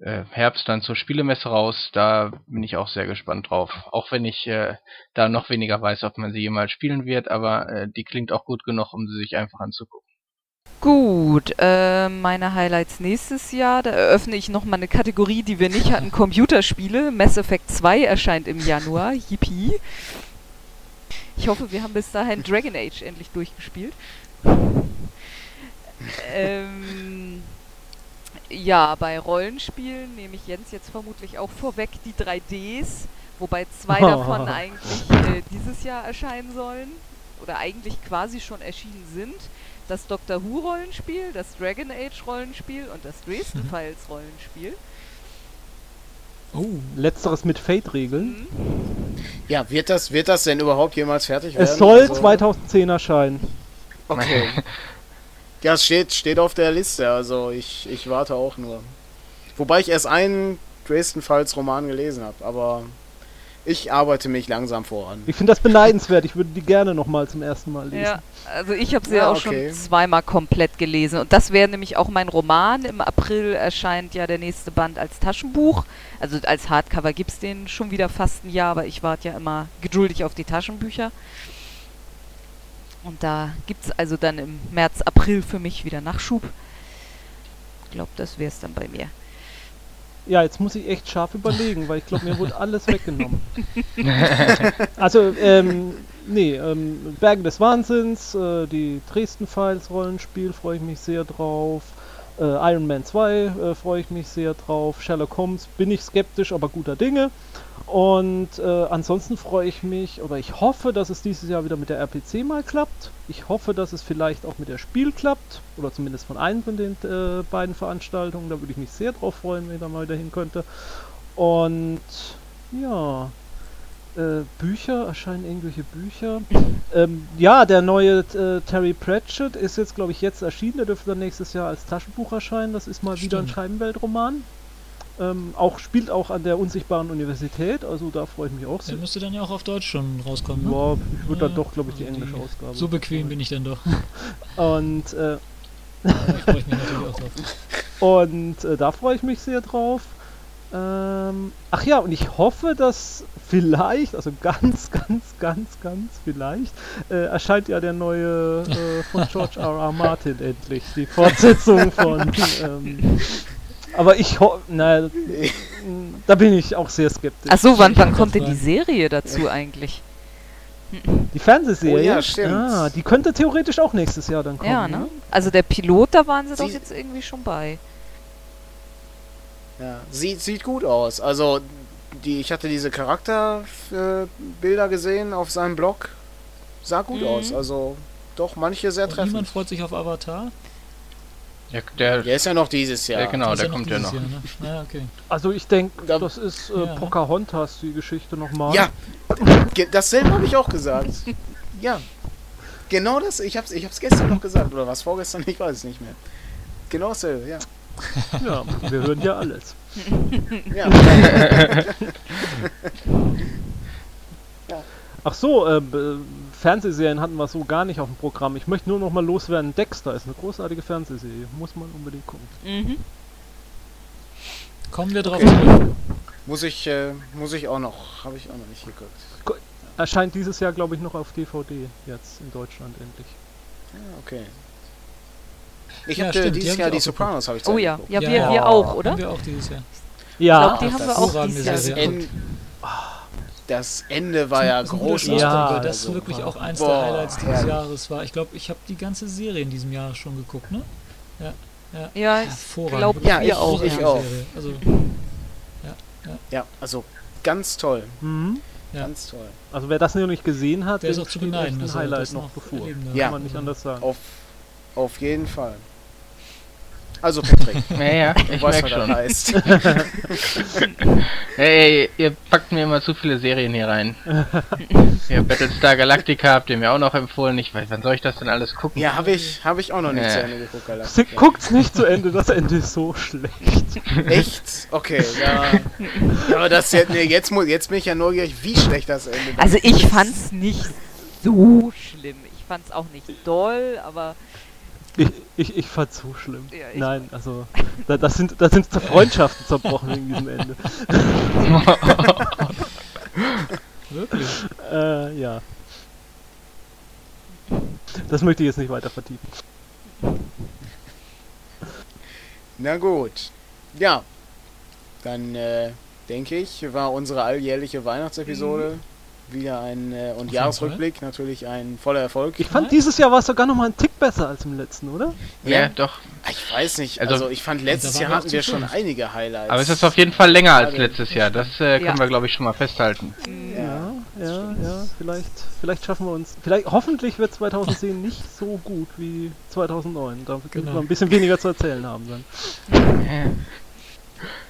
Speaker 4: äh, Herbst dann zur Spielemesse raus. Da bin ich auch sehr gespannt drauf. Auch wenn ich äh, da noch weniger weiß, ob man sie jemals spielen wird, aber äh, die klingt auch gut genug, um sie sich einfach anzugucken.
Speaker 3: Gut, äh, meine Highlights nächstes Jahr. Da eröffne ich nochmal eine Kategorie, die wir nicht hatten: Computerspiele. Mass Effect 2 erscheint im Januar. Yippie. Ich hoffe, wir haben bis dahin Dragon Age endlich durchgespielt. ähm, Ja, bei Rollenspielen nehme ich Jens jetzt vermutlich auch vorweg die 3Ds, wobei zwei davon eigentlich äh, dieses Jahr erscheinen sollen oder eigentlich quasi schon erschienen sind. Das Doctor Who Rollenspiel, das Dragon Age Rollenspiel und das Dresden
Speaker 5: Mhm.
Speaker 3: Files Rollenspiel.
Speaker 5: Oh,
Speaker 1: Letzteres mit Fate-Regeln.
Speaker 3: Mhm.
Speaker 2: Ja, wird das, wird das denn überhaupt jemals fertig werden?
Speaker 1: Es soll
Speaker 2: Also-
Speaker 1: 2010 erscheinen.
Speaker 2: Okay. Ja, es steht, steht auf der Liste, also ich, ich warte auch nur. Wobei ich erst einen Dresden Files Roman gelesen habe, aber ich arbeite mich langsam voran.
Speaker 1: Ich finde das beneidenswert. Ich würde die gerne nochmal zum ersten Mal lesen.
Speaker 3: Ja, also ich habe sie
Speaker 2: Ja,
Speaker 3: auch
Speaker 2: okay.
Speaker 3: schon zweimal komplett gelesen. Und das wäre nämlich auch mein Roman. Im April erscheint ja der nächste Band als Taschenbuch. Also als Hardcover gibt es den schon wieder fast ein Jahr, aber ich warte ja immer geduldig auf die Taschenbücher. Und da gibt es also dann im März, April für mich wieder Nachschub. Ich glaube, das wäre es dann bei mir.
Speaker 1: Ja, jetzt muss ich echt scharf überlegen, weil ich glaube, mir wurde alles weggenommen. also, ähm, nee, ähm, Bergen des Wahnsinns, äh, die Dresden Files Rollenspiel freue ich mich sehr drauf. Äh, Iron Man 2 äh, freue ich mich sehr drauf. Sherlock Holmes bin ich skeptisch, aber guter Dinge. Und äh, ansonsten freue ich mich, oder ich hoffe, dass es dieses Jahr wieder mit der RPC mal klappt. Ich hoffe, dass es vielleicht auch mit der Spiel klappt, oder zumindest von einem von den äh, beiden Veranstaltungen. Da würde ich mich sehr drauf freuen, wenn ich da mal wieder hin könnte. Und ja, äh, Bücher, erscheinen irgendwelche Bücher. ähm, ja, der neue äh, Terry Pratchett ist jetzt, glaube ich, jetzt erschienen. Der dürfte dann nächstes Jahr als Taschenbuch erscheinen. Das ist mal wieder ein
Speaker 5: Stimmt.
Speaker 1: Scheibenweltroman. Ähm, auch spielt auch an der unsichtbaren Universität, also da freue ich mich auch
Speaker 5: der
Speaker 1: sehr.
Speaker 5: müsste dann ja auch auf Deutsch schon rauskommen. Ne?
Speaker 1: Ja, ich würde dann
Speaker 5: Ja,
Speaker 1: doch, glaube ich, die
Speaker 5: also
Speaker 1: englische
Speaker 5: die-
Speaker 1: Ausgabe.
Speaker 5: So bequem bin ich dann doch.
Speaker 1: Und, äh,
Speaker 5: Da freue ich mich natürlich auch drauf.
Speaker 1: und äh, da freue ich mich sehr drauf. Ähm, ach ja, und ich hoffe, dass vielleicht, also ganz, ganz, ganz, ganz vielleicht, äh, erscheint ja der neue äh, von George R. R. Martin endlich, die Fortsetzung von. Ähm, aber ich hoffe, na, da bin ich auch sehr skeptisch.
Speaker 3: Achso, wann, wann kommt denn die Serie dazu eigentlich?
Speaker 1: Die Fernsehserie?
Speaker 2: Oh ja, stimmt.
Speaker 1: Ah, die könnte theoretisch auch nächstes Jahr dann kommen.
Speaker 3: Ja, ne? Also der Pilot, da waren sie doch
Speaker 2: Sie-
Speaker 3: jetzt irgendwie schon bei.
Speaker 2: Ja, sieht, sieht gut aus. Also, die, ich hatte diese Charakterbilder äh, gesehen auf seinem Blog. Sah gut
Speaker 3: Mhm.
Speaker 2: aus. Also, doch, manche sehr
Speaker 5: Und niemand
Speaker 2: treffend.
Speaker 5: freut sich auf Avatar.
Speaker 4: Der, der,
Speaker 2: Der ist ja noch dieses Jahr.
Speaker 4: Ja, genau. Der
Speaker 5: noch
Speaker 4: kommt ja noch.
Speaker 5: Jahr, ne? Ja, okay.
Speaker 1: Also ich denke,
Speaker 2: Da-
Speaker 1: das ist äh,
Speaker 5: Ja.
Speaker 1: Pocahontas, die Geschichte nochmal.
Speaker 2: Ja, dasselbe habe ich auch gesagt. Ja. Genau das, ich hab's, ich hab's gestern noch gesagt, oder was vorgestern, ich weiß es nicht mehr. Genau dasselbe, ja.
Speaker 1: ja, wir hören ja alles.
Speaker 2: ja.
Speaker 1: Ach so, äh, Fernsehserien hatten wir so gar nicht auf dem Programm. Ich möchte nur noch mal loswerden. Dexter ist eine großartige Fernsehserie. Muss man unbedingt gucken.
Speaker 3: Mhm.
Speaker 5: Kommen wir drauf
Speaker 2: Okay.
Speaker 5: zurück.
Speaker 2: Muss ich, äh, muss ich auch noch, habe ich auch noch nicht geguckt.
Speaker 1: Erscheint dieses Jahr, glaube ich, noch auf DVD jetzt in Deutschland endlich.
Speaker 2: Ja, okay. Ich
Speaker 5: Ja,
Speaker 2: habe
Speaker 5: die
Speaker 2: dieses
Speaker 5: hab
Speaker 2: Jahr
Speaker 5: ich
Speaker 2: die Sopranos habe ich
Speaker 3: Oh
Speaker 2: zu
Speaker 3: ja,
Speaker 2: geguckt.
Speaker 3: ja, wir,
Speaker 5: Ja.
Speaker 3: wir auch, oder?
Speaker 5: Haben wir auch dieses Jahr.
Speaker 1: Ja,
Speaker 3: glaub, die
Speaker 2: Ach,
Speaker 3: haben wir auch dieses Jahr.
Speaker 2: En das Ende war ja
Speaker 5: ist
Speaker 2: großartig.
Speaker 1: Ja,
Speaker 5: weil das
Speaker 2: also.
Speaker 5: wirklich auch eins
Speaker 2: Boah,
Speaker 5: der Highlights dieses
Speaker 2: herrlich.
Speaker 5: Jahres war. Ich glaube, ich habe die ganze Serie in diesem Jahr schon geguckt, ne?
Speaker 3: Ja, ich
Speaker 5: Hervorragend.
Speaker 3: glaube,
Speaker 5: Wirklich
Speaker 2: Ja,
Speaker 3: wir
Speaker 2: ich-
Speaker 3: auch.
Speaker 2: ich
Speaker 3: ja.
Speaker 2: auch.
Speaker 5: Also,
Speaker 2: Ja, also ganz toll.
Speaker 1: Mhm.
Speaker 5: Ja.
Speaker 2: Ganz toll.
Speaker 1: Also wer das noch nicht gesehen hat,
Speaker 5: der ist auch zu beneiden,
Speaker 1: ein
Speaker 5: dass
Speaker 1: Highlight noch
Speaker 5: noch
Speaker 1: bevor.
Speaker 5: erleben darf.
Speaker 2: Ja.
Speaker 1: Kann man nicht anders sagen.
Speaker 2: Auf, auf jeden Fall. Also Patrick,
Speaker 4: Ja, ja,
Speaker 2: du
Speaker 4: ich
Speaker 2: weißt,
Speaker 4: merk
Speaker 2: was das
Speaker 4: schon.
Speaker 2: heißt.
Speaker 4: Hey, ihr packt mir immer zu viele Serien hier rein. ja, Battlestar Galactica habt ihr mir auch noch empfohlen. Ich weiß, wann soll ich das denn alles gucken?
Speaker 2: Ja, habe ich, hab ich auch noch nicht
Speaker 4: Ja.
Speaker 2: zu Ende geguckt.
Speaker 1: Sie-
Speaker 2: Galactica.
Speaker 1: Guckt's nicht zu Ende, das Ende ist so schlecht.
Speaker 2: Echt? Okay, ja. ja aber das jetzt, nee, jetzt, muss, jetzt bin ich ja neugierig, wie schlecht das Ende war.
Speaker 3: Also ich fand's nicht so schlimm. Ich fand's auch nicht doll, aber
Speaker 1: Ich, ich, ich fand's so schlimm.
Speaker 3: Ja, ich-
Speaker 1: Nein, also da, das sind da sind Freundschaften zerbrochen wegen diesem Ende.
Speaker 5: wirklich.
Speaker 1: Äh, ja. Das möchte ich jetzt nicht weiter vertiefen.
Speaker 2: Na gut. Ja. Dann äh, denke ich, war unsere alljährliche Weihnachtsepisode wieder ein äh, und Jahresrückblick natürlich ein voller Erfolg.
Speaker 1: Ich fand dieses Jahr war es sogar noch mal ein Tick besser als im letzten, oder?
Speaker 4: Ja, doch.
Speaker 2: Ich weiß nicht,
Speaker 4: Also-
Speaker 2: also, ich fand letztes Jahr hatten wir schon einige Highlights.
Speaker 4: Aber es ist auf jeden Fall länger als letztes Jahr. Das äh, können
Speaker 3: Ja.
Speaker 4: wir, glaube ich, schon mal festhalten.
Speaker 1: Ja, ja, ja, vielleicht, vielleicht schaffen wir uns. Vielleicht, hoffentlich wird 2010 nicht so gut wie 2009. Da wird
Speaker 5: Genau.
Speaker 1: wir ein bisschen weniger zu erzählen haben dann.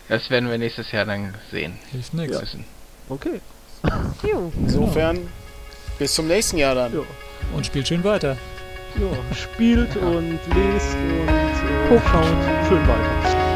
Speaker 4: Das werden wir nächstes Jahr dann sehen
Speaker 5: Hilft nichts.
Speaker 4: müssen.
Speaker 1: Okay.
Speaker 3: Jo.
Speaker 2: Insofern, bis zum nächsten Jahr dann.
Speaker 1: Ja.
Speaker 5: Und spielt schön weiter.
Speaker 1: ja. Spielt und lest und äh, schaut schön weiter.